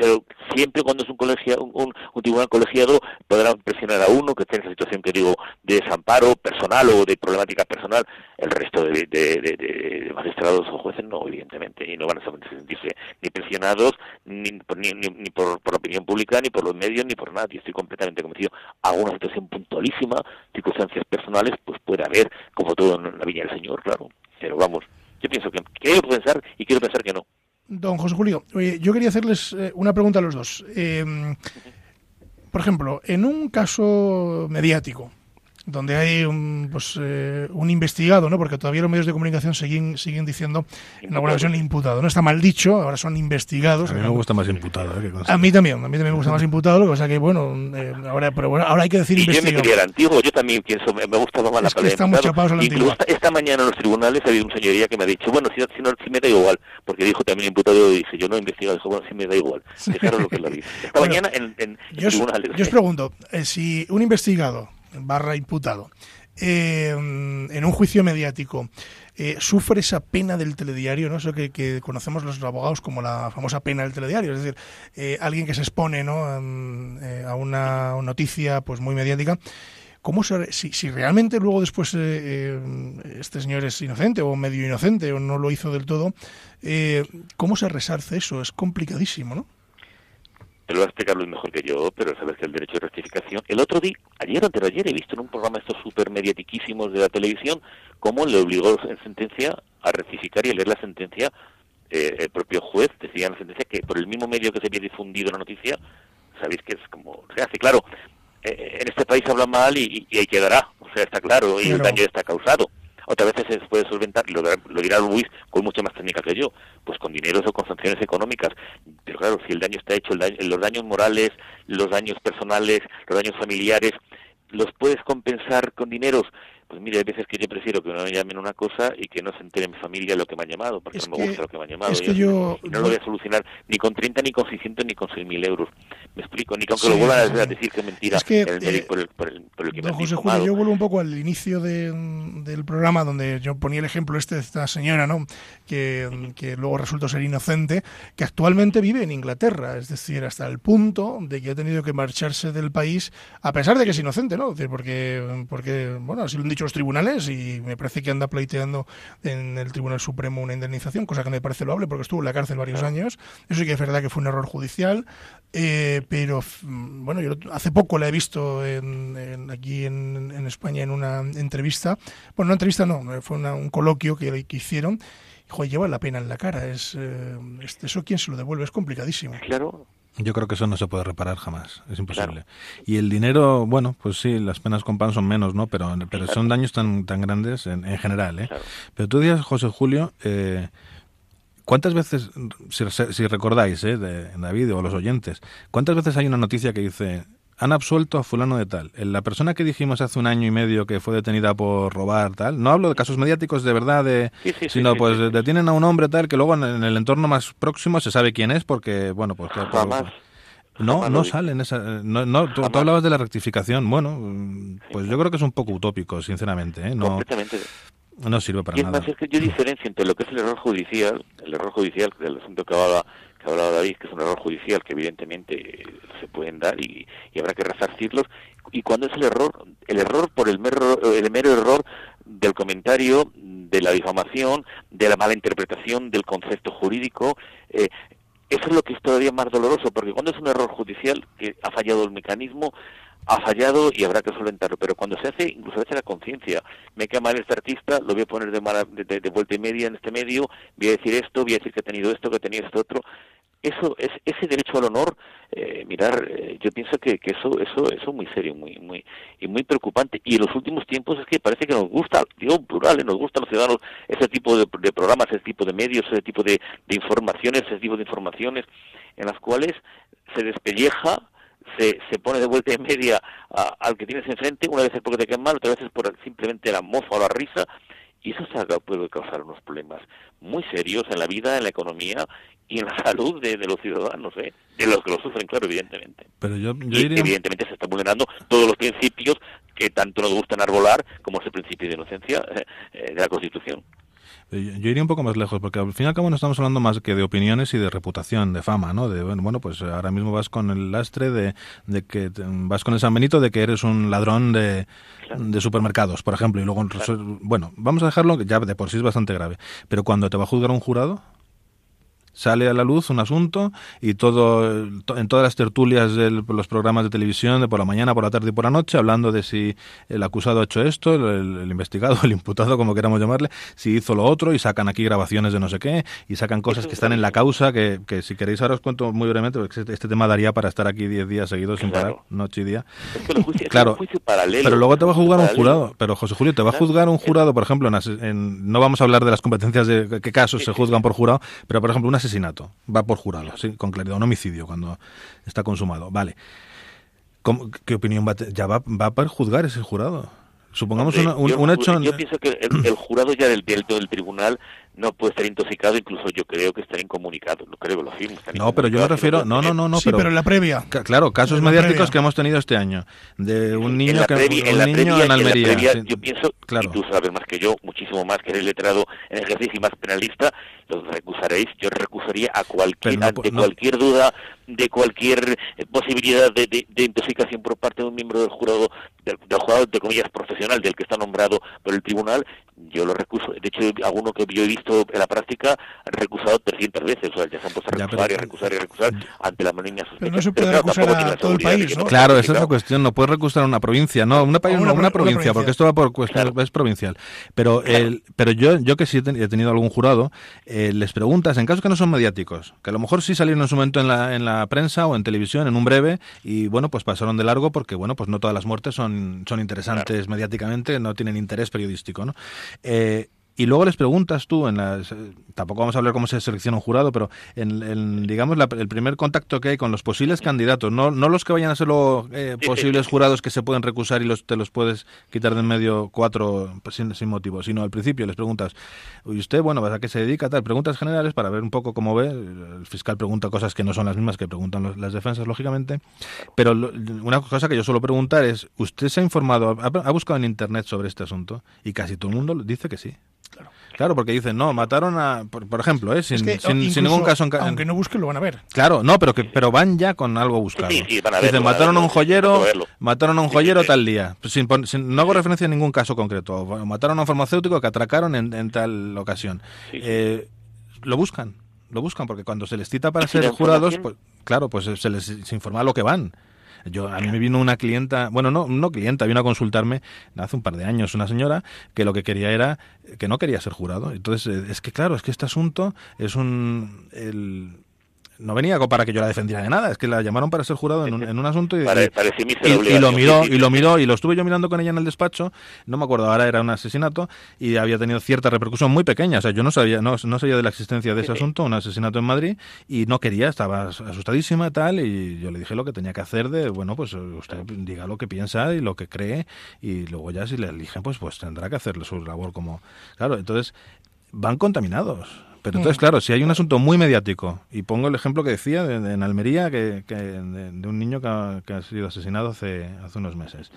D: pero siempre cuando es un, colegio, un, tribunal colegiado podrán presionar a uno que esté en esa situación que digo de desamparo personal o de problemática personal, el resto de, magistrados o jueces no, evidentemente, y no van a sentirse ni presionados ni, ni, ni, por, por, la opinión pública, ni por los medios, ni por nadie. Estoy completamente convencido. Alguna situación puntualísima, circunstancias personales, pues puede haber, como todo en la Viña del Señor, claro. Pero vamos, yo pienso que quiero pensar y quiero pensar que no.
B: Don José Julio, yo quería hacerles eh, una pregunta a los dos. Eh, por ejemplo, en un caso mediático, donde hay un, pues, eh, un investigado, ¿no? porque todavía los medios de comunicación siguen, siguen diciendo en alguna ocasión imputado. No está mal dicho, ahora son investigados.
C: A mí me gusta más imputado. ¿eh?
B: A mí también, a mí también me gusta más imputado, lo que pasa que, bueno, eh, ahora, pero bueno, ahora hay que decir
D: y
B: investigado.
D: Yo me antiguo, yo también pienso, me, gusta más la
B: es que estamos chapados a la
D: Incluso esta, esta, mañana en los tribunales ha habido un señoría que me ha dicho, bueno, si, si, no, si me da igual, porque dijo también imputado, y dice, yo no he investigado, dijo, bueno, si me da igual, dejaron lo que la dice. Esta mañana en, en,
B: yo, tribunales. Yo os pregunto, si un investigado barra imputado eh, en un juicio mediático eh, sufre esa pena del telediario, ¿no? Eso que, conocemos los abogados como la famosa pena del telediario, es decir, eh, alguien que se expone ¿no? a una noticia pues muy mediática. ¿cómo se, si, si realmente luego después este señor es inocente o medio inocente o no lo hizo del todo, ¿cómo se resarce eso? Es complicadísimo, ¿no?
D: Te lo va a explicar Luis mejor que yo, pero sabes que el derecho de rectificación. El otro día, ayer o ayer, he visto en un programa estos súper mediatiquísimos de la televisión cómo le obligó en sentencia a rectificar y a leer la sentencia. Eh, el propio juez decía en la sentencia que por el mismo medio que se había difundido la noticia, sabéis que es como se hace. Claro, eh, en este país habla mal y, y, ahí quedará, o sea, está claro, y el daño está causado otras veces se puede solventar, lo, lo dirá Luis con mucha más técnica que yo, pues con dineros o con sanciones económicas. Pero claro, si el daño está hecho, los daños morales, los daños personales, los daños familiares, los puedes compensar con dineros, pues mire, hay veces que yo prefiero que me llamen una cosa y que no se entere mi familia lo que me ha llamado, porque no me gusta lo que me ha llamado.
B: Es que yo,
D: no lo voy a solucionar ni con 30, ni con 600, ni con 6.000 euros. Me explico, ni con que lo vuelvan a decir que es mentira
B: es que,
D: el
B: eh,
D: por, el, por, el, por el que me
B: José Julio, yo vuelvo un poco al inicio de, del programa donde yo ponía el ejemplo este de esta señora, ¿no? Que, que luego resultó ser inocente, que actualmente vive en Inglaterra, es decir, hasta el punto de que ha tenido que marcharse del país, a pesar de que es inocente, ¿no? porque, porque bueno, así lo han dicho tribunales y me parece que anda pleiteando en el Tribunal Supremo una indemnización, cosa que me parece loable porque estuvo en la cárcel varios años. Eso sí que es verdad que fue un error judicial, eh, pero bueno, yo hace poco la he visto en, aquí en, España en una entrevista. Bueno, una entrevista no, fue un coloquio que, que hicieron. Joder, lleva la pena en la cara. Es, eh, eso quién se lo devuelve es complicadísimo.
D: Claro,
C: yo creo que eso no se puede reparar jamás, es imposible. Y el dinero, bueno, pues sí, las penas con pan son menos, ¿no? Pero, pero son daños tan, tan grandes en, en general, ¿eh? Pero tú dices, José Julio, eh, ¿cuántas veces, si, si recordáis, ¿eh? De David o los oyentes, cuántas veces hay una noticia que dice han absuelto a fulano de tal. La persona que dijimos hace un año y medio que fue detenida por robar tal, no hablo de casos mediáticos de verdad, de, sino pues detienen a un hombre tal que luego en, el entorno más próximo se sabe quién es porque, bueno, pues... no, no salen esa, no, no tú, hablabas de la rectificación. Bueno, pues yo creo que es un poco utópico, sinceramente. ¿eh? No, no sirve para
D: y
C: es nada.
D: Más, es que yo diferencio entre lo que es el error judicial, el error judicial del asunto que hablaba que ha hablado David, que es un error judicial que evidentemente se pueden dar y, habrá que resarcirlos, y cuando es el error, el error por el mero, el mero error del comentario, de la difamación, de la mala interpretación del concepto jurídico, eh, eso es lo que es todavía más doloroso, porque cuando es un error judicial que ha fallado el mecanismo, ha fallado y habrá que solventarlo. Pero cuando se hace, incluso se hace la conciencia, me queda mal este artista, lo voy a poner de, de, vuelta y media en este medio, voy a decir esto, voy a decir que ha tenido esto, que ha tenido esto otro. Eso, es, ese derecho al honor, eh, mirar, eh, yo pienso que, que, eso, eso, eso es muy serio, muy, muy, y muy preocupante. Y en los últimos tiempos es que parece que nos gusta, digo plural, nos gusta a los ciudadanos ese tipo de, de programas, ese tipo de medios, ese tipo de, de informaciones, ese tipo de informaciones en las cuales se despelleja se, se pone de vuelta en media al que tienes enfrente, una vez es porque te quedan mal, otra vez es por simplemente la mofa o la risa, y eso puede causar unos problemas muy serios en la vida, en la economía y en la salud de, los ciudadanos, ¿eh? de los que lo sufren, claro, evidentemente.
C: Pero yo,
D: evidentemente se están vulnerando todos los principios que tanto nos gustan arbolar, como ese principio de inocencia eh, de la Constitución.
C: Eh, yo iría un poco más lejos, porque al fin y al cabo no estamos hablando más que de opiniones y de reputación, de fama, ¿no? De, bueno, pues ahora mismo vas con el lastre de, de que vas con el San Benito de que eres un ladrón de, de supermercados, por ejemplo, y luego, bueno, vamos a dejarlo, que ya de por sí es bastante grave, pero cuando te va a juzgar un jurado, sale a la luz un asunto y todo en todas las tertulias de los programas de televisión de por la mañana, por la tarde y por la noche hablando de si el acusado ha hecho esto, el, investigado, el imputado, como queramos llamarle, si hizo lo otro y sacan aquí grabaciones de no sé qué y sacan cosas que están en la causa que, que si queréis ahora os cuento muy brevemente porque este, este tema daría para estar aquí 10 días seguidos sin parar, noche y día. claro, pero luego te va a juzgar un jurado, pero José Julio, te va a juzgar un jurado, por ejemplo, en, no vamos a hablar de las competencias de qué casos se juzgan por jurado, pero por ejemplo, una asesinato. Va por jurado, sí, con claridad. Un homicidio cuando está consumado. Vale. ¿Qué opinión va Ya va, va a juzgar ese jurado. Supongamos un, hecho...
D: Yo pienso que el, jurado ya del, del, del tribunal no puede estar intoxicado, incluso yo creo que está incomunicado, lo creo, lo afirmo.
C: No, pero yo me refiero, no, no, no, no,
B: sí, pero, en la previa.
C: Claro, casos mediáticos que hemos tenido este año, de un niño que un niño en Almería.
D: yo pienso, claro. y tú sabes más que yo, muchísimo más que eres letrado en ejercicio y más penalista, los recusaréis, yo recusaría a cualquier, ante cualquier duda de cualquier eh, posibilidad de, de, intoxicación por parte de un miembro del jurado, del, jurado de comillas profesional, del que está nombrado por el tribunal, yo lo recuso. De hecho, alguno que yo he visto en la práctica ha recusado 300 veces, o sea, ya se han puesto a recusar y a recusar y a recusar ante la maligna sospecha.
B: Pero no se puede recusar a todo el país, ¿no?
C: Claro, esa es la cuestión, no puedes recusar a una provincia, no, una, país, una, una, provincia, porque esto va por cuestión, es provincial. Pero el, pero yo, yo que sí he tenido algún jurado, eh, les preguntas, en casos que no son mediáticos, que a lo mejor sí salieron en su momento en la, en la prensa o en televisión, en un breve, y bueno, pues pasaron de largo porque, bueno, pues no todas las muertes son, son interesantes mediáticamente, no tienen interés periodístico, ¿no? Eh, y luego les preguntas tú, en las, tampoco vamos a hablar cómo se selecciona un jurado, pero en, digamos el primer contacto que hay con los posibles candidatos, no, no los que vayan a ser los eh, posibles jurados que se pueden recusar y los, te los puedes quitar de en medio cuatro pues, sin, sin, motivo, sino al principio les preguntas, ¿y usted, bueno, a qué se dedica? Tal, preguntas generales para ver un poco cómo ve. El fiscal pregunta cosas que no son las mismas que preguntan las defensas, lógicamente. Pero una cosa que yo suelo preguntar es, ¿usted se ha informado, ha buscado en Internet sobre este asunto? Y casi todo el mundo dice que sí. Claro. porque dicen, no, mataron a, por, ejemplo, ¿eh? sin, sin, ningún caso...
B: aunque no busquen, lo van a ver.
C: Claro, no, pero que pero van ya con algo buscado. dicen, mataron a un joyero, mataron a un joyero tal día. Sin, no hago referencia a ningún caso concreto. Mataron a un farmacéutico que atracaron en, tal ocasión. Eh, lo buscan, lo buscan, porque cuando se les cita para ser jurados, pues, claro, pues se les informa lo que van. Yo, a mí me vino una clienta, bueno, no, no clienta, vino a consultarme hace un par de años una señora que lo que quería era, que no quería ser jurado. Entonces, eh, es que claro, es que este asunto es un... El, no venía para que yo la defendiera de nada, es que la llamaron para ser jurado en un, en un asunto y, y, lo miró y lo miró y lo estuve yo mirando con ella en el despacho, no me acuerdo, ahora era un asesinato y había tenido cierta repercusión muy pequeña, o sea, yo no sabía no, no sabía de la existencia de ese asunto, un asesinato en Madrid y no quería, estaba asustadísima tal y yo le dije lo que tenía que hacer de, bueno, pues usted diga lo que piensa y lo que cree y luego ya si le eligen pues pues tendrá que hacerle su labor como claro, entonces van contaminados pero entonces, claro, si hay un asunto muy mediático, y pongo el ejemplo que decía de, en Almería, que, de, un niño que ha, sido asesinado hace, hace unos meses,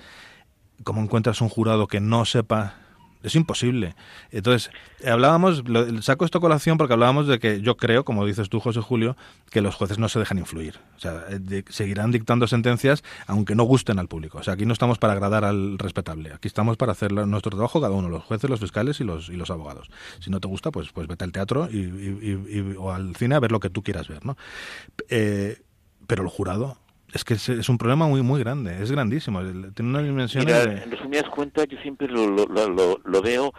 C: ¿cómo encuentras un jurado que no sepa es imposible. Entonces, hablábamos, saco esto colación porque hablábamos de que yo creo, como dices tú, José Julio, que los jueces no se dejan influir. O sea, eh, seguirán dictando sentencias aunque no gusten al público. O sea, aquí no estamos para agradar al respetable. Aquí estamos para hacer nuestro trabajo cada uno, los jueces, los fiscales y los, y los abogados. Si no te gusta, pues, pues vete al teatro y, o al cine a ver lo que tú quieras ver, ¿no? Eh, pero el jurado es que es, un problema muy muy grande, es grandísimo, tiene una dimensión...
D: En resumidas cuentas, yo siempre lo, lo, lo, lo veo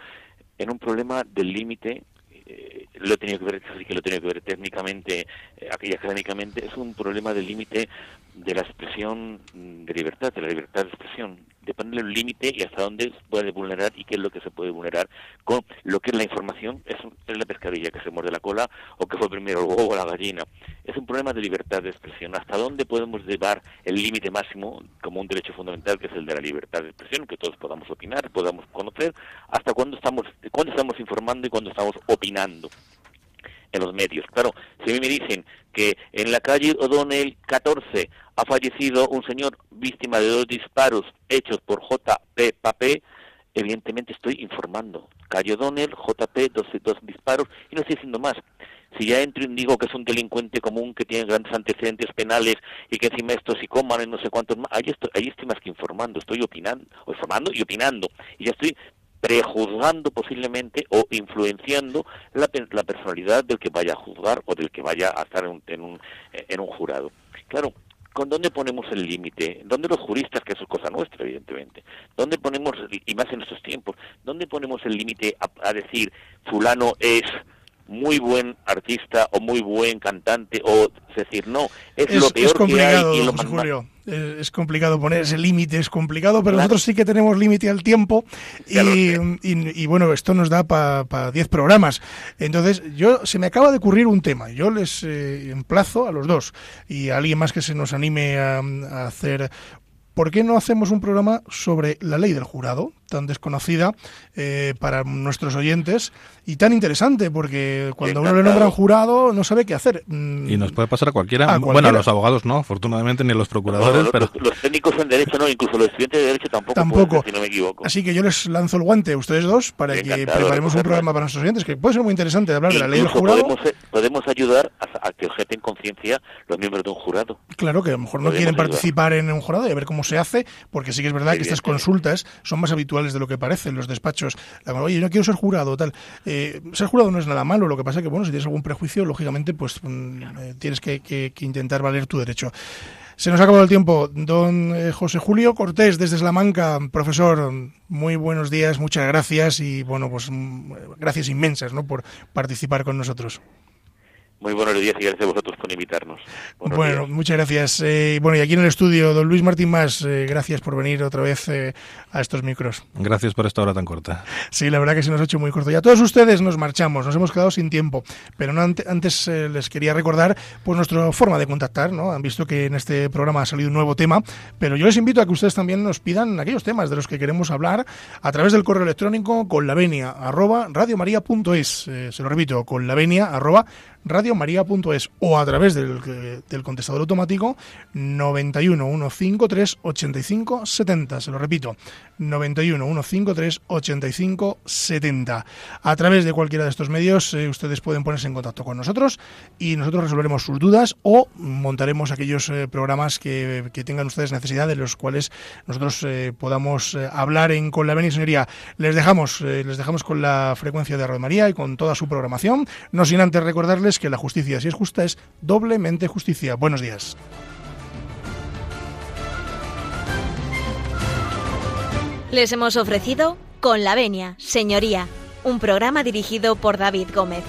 D: en un problema del límite eh, lo he tenido que ver, que lo he tenido que ver técnicamente, eh, académicamente, es un problema del límite de la expresión de libertad, de la libertad de expresión. Depende del límite y hasta dónde puede vulnerar y qué es lo que se puede vulnerar con lo que es la información, es, es la pescadilla que se muerde la cola o que fue primero el huevo o la gallina. Es un problema de libertad de expresión. ¿Hasta dónde podemos llevar el límite máximo como un derecho fundamental que es el de la libertad de expresión, que todos podamos opinar, podamos conocer, hasta cuándo estamos, cuándo estamos informando y cuándo estamos opinando? en los medios. Claro, si a mí me dicen que en la calle O'Donnell 14 ha fallecido un señor víctima de dos disparos hechos por JP Papé, evidentemente estoy informando. Calle O'Donnell, JP, dos, dos disparos, y no estoy diciendo más. Si ya entro y digo que es un delincuente común que tiene grandes antecedentes penales y que encima estos psicómanos, no sé cuántos más, ahí estoy, ahí estoy más que informando, estoy opinando, informando y opinando. Y ya estoy prejuzgando posiblemente o influenciando la, la, personalidad del que vaya a juzgar o del que vaya a estar en un, en un, en un jurado. Claro, ¿con dónde ponemos el límite? ¿Dónde los juristas, que eso es cosa nuestra, evidentemente? ¿Dónde ponemos, y más en estos tiempos, dónde ponemos el límite a, decir, fulano es muy buen artista o muy buen cantante o decir no es, lo peor que hay y lo más
B: Julio. Es complicado poner ese límite, es complicado, pero nosotros sí que tenemos límite al tiempo y, bueno, esto nos da para 10 programas. Entonces, yo se me acaba de ocurrir un tema. Yo les eh, emplazo a los dos y a alguien más que se nos anime a, a hacer ¿por qué no hacemos un programa sobre la ley del jurado? Tan desconocida eh, para nuestros oyentes y tan interesante, porque cuando uno le nombra un jurado no sabe qué hacer.
C: Mm. Y nos puede pasar a cualquiera. Bueno, a los abogados no, afortunadamente, ni a los procuradores. pero...
D: Los, técnicos en Derecho no, incluso los estudiantes de Derecho tampoco.
B: Tampoco.
D: si no me equivoco.
B: Así que yo les lanzo el guante a ustedes dos para que preparemos un programa para nuestros oyentes, que puede ser muy interesante de hablar de la ley del jurado.
D: Podemos, eh, podemos ayudar a, que objeten conciencia los miembros de un jurado.
B: Claro, que a lo mejor no quieren participar en un jurado y a ver cómo se hace, porque sí que es verdad que estas consultas son más habituales de lo que parece en los despachos. Oye, yo no quiero ser jurado, tal. Eh, ser jurado no es nada malo, lo que pasa es que, bueno, si tienes algún prejuicio, lógicamente, pues mm, eh, tienes que, intentar valer tu derecho. Se nos ha acabado el tiempo. Don eh, José Julio Cortés, desde Salamanca, profesor, muy buenos días, muchas gracias y, bueno, pues mm, gracias inmensas ¿no? por participar con nosotros.
D: Muy buenos días y gracias a vosotros por invitarnos.
B: bueno, muchas gracias. Eh, bueno, y aquí en el estudio, don Luis Martín Más, eh, gracias por venir otra vez eh, a estos micros.
C: Gracias por esta hora tan corta.
B: Sí, la verdad que se nos ha hecho muy corto. Y a todos ustedes nos marchamos, nos hemos quedado sin tiempo, pero no antes les quería recordar pues nuestra forma de contactar, ¿no? Han visto que en este programa ha salido un nuevo tema, pero yo les invito a que ustedes también nos pidan aquellos temas de los que queremos hablar a través del correo electrónico con la venia arroba radiomaria.es. se lo repito, con la venia arroba radiomaria.es o a través del, del, contestador automático 91 153 85 70. Se lo repito, 91 153 85 70. A través de cualquiera de estos medios eh, ustedes pueden ponerse en contacto con nosotros y nosotros resolveremos sus dudas o montaremos aquellos eh, programas que, que, tengan ustedes necesidad de los cuales nosotros eh, podamos hablar en con la Señoría. Les dejamos, les dejamos con la frecuencia de Radio María y con toda su programación, no sin antes recordarles que la justicia, si es justa, es doblemente justicia. Buenos días.
A: Les hemos ofrecido Con la Venia, Señoría, un programa dirigido por David Gómez.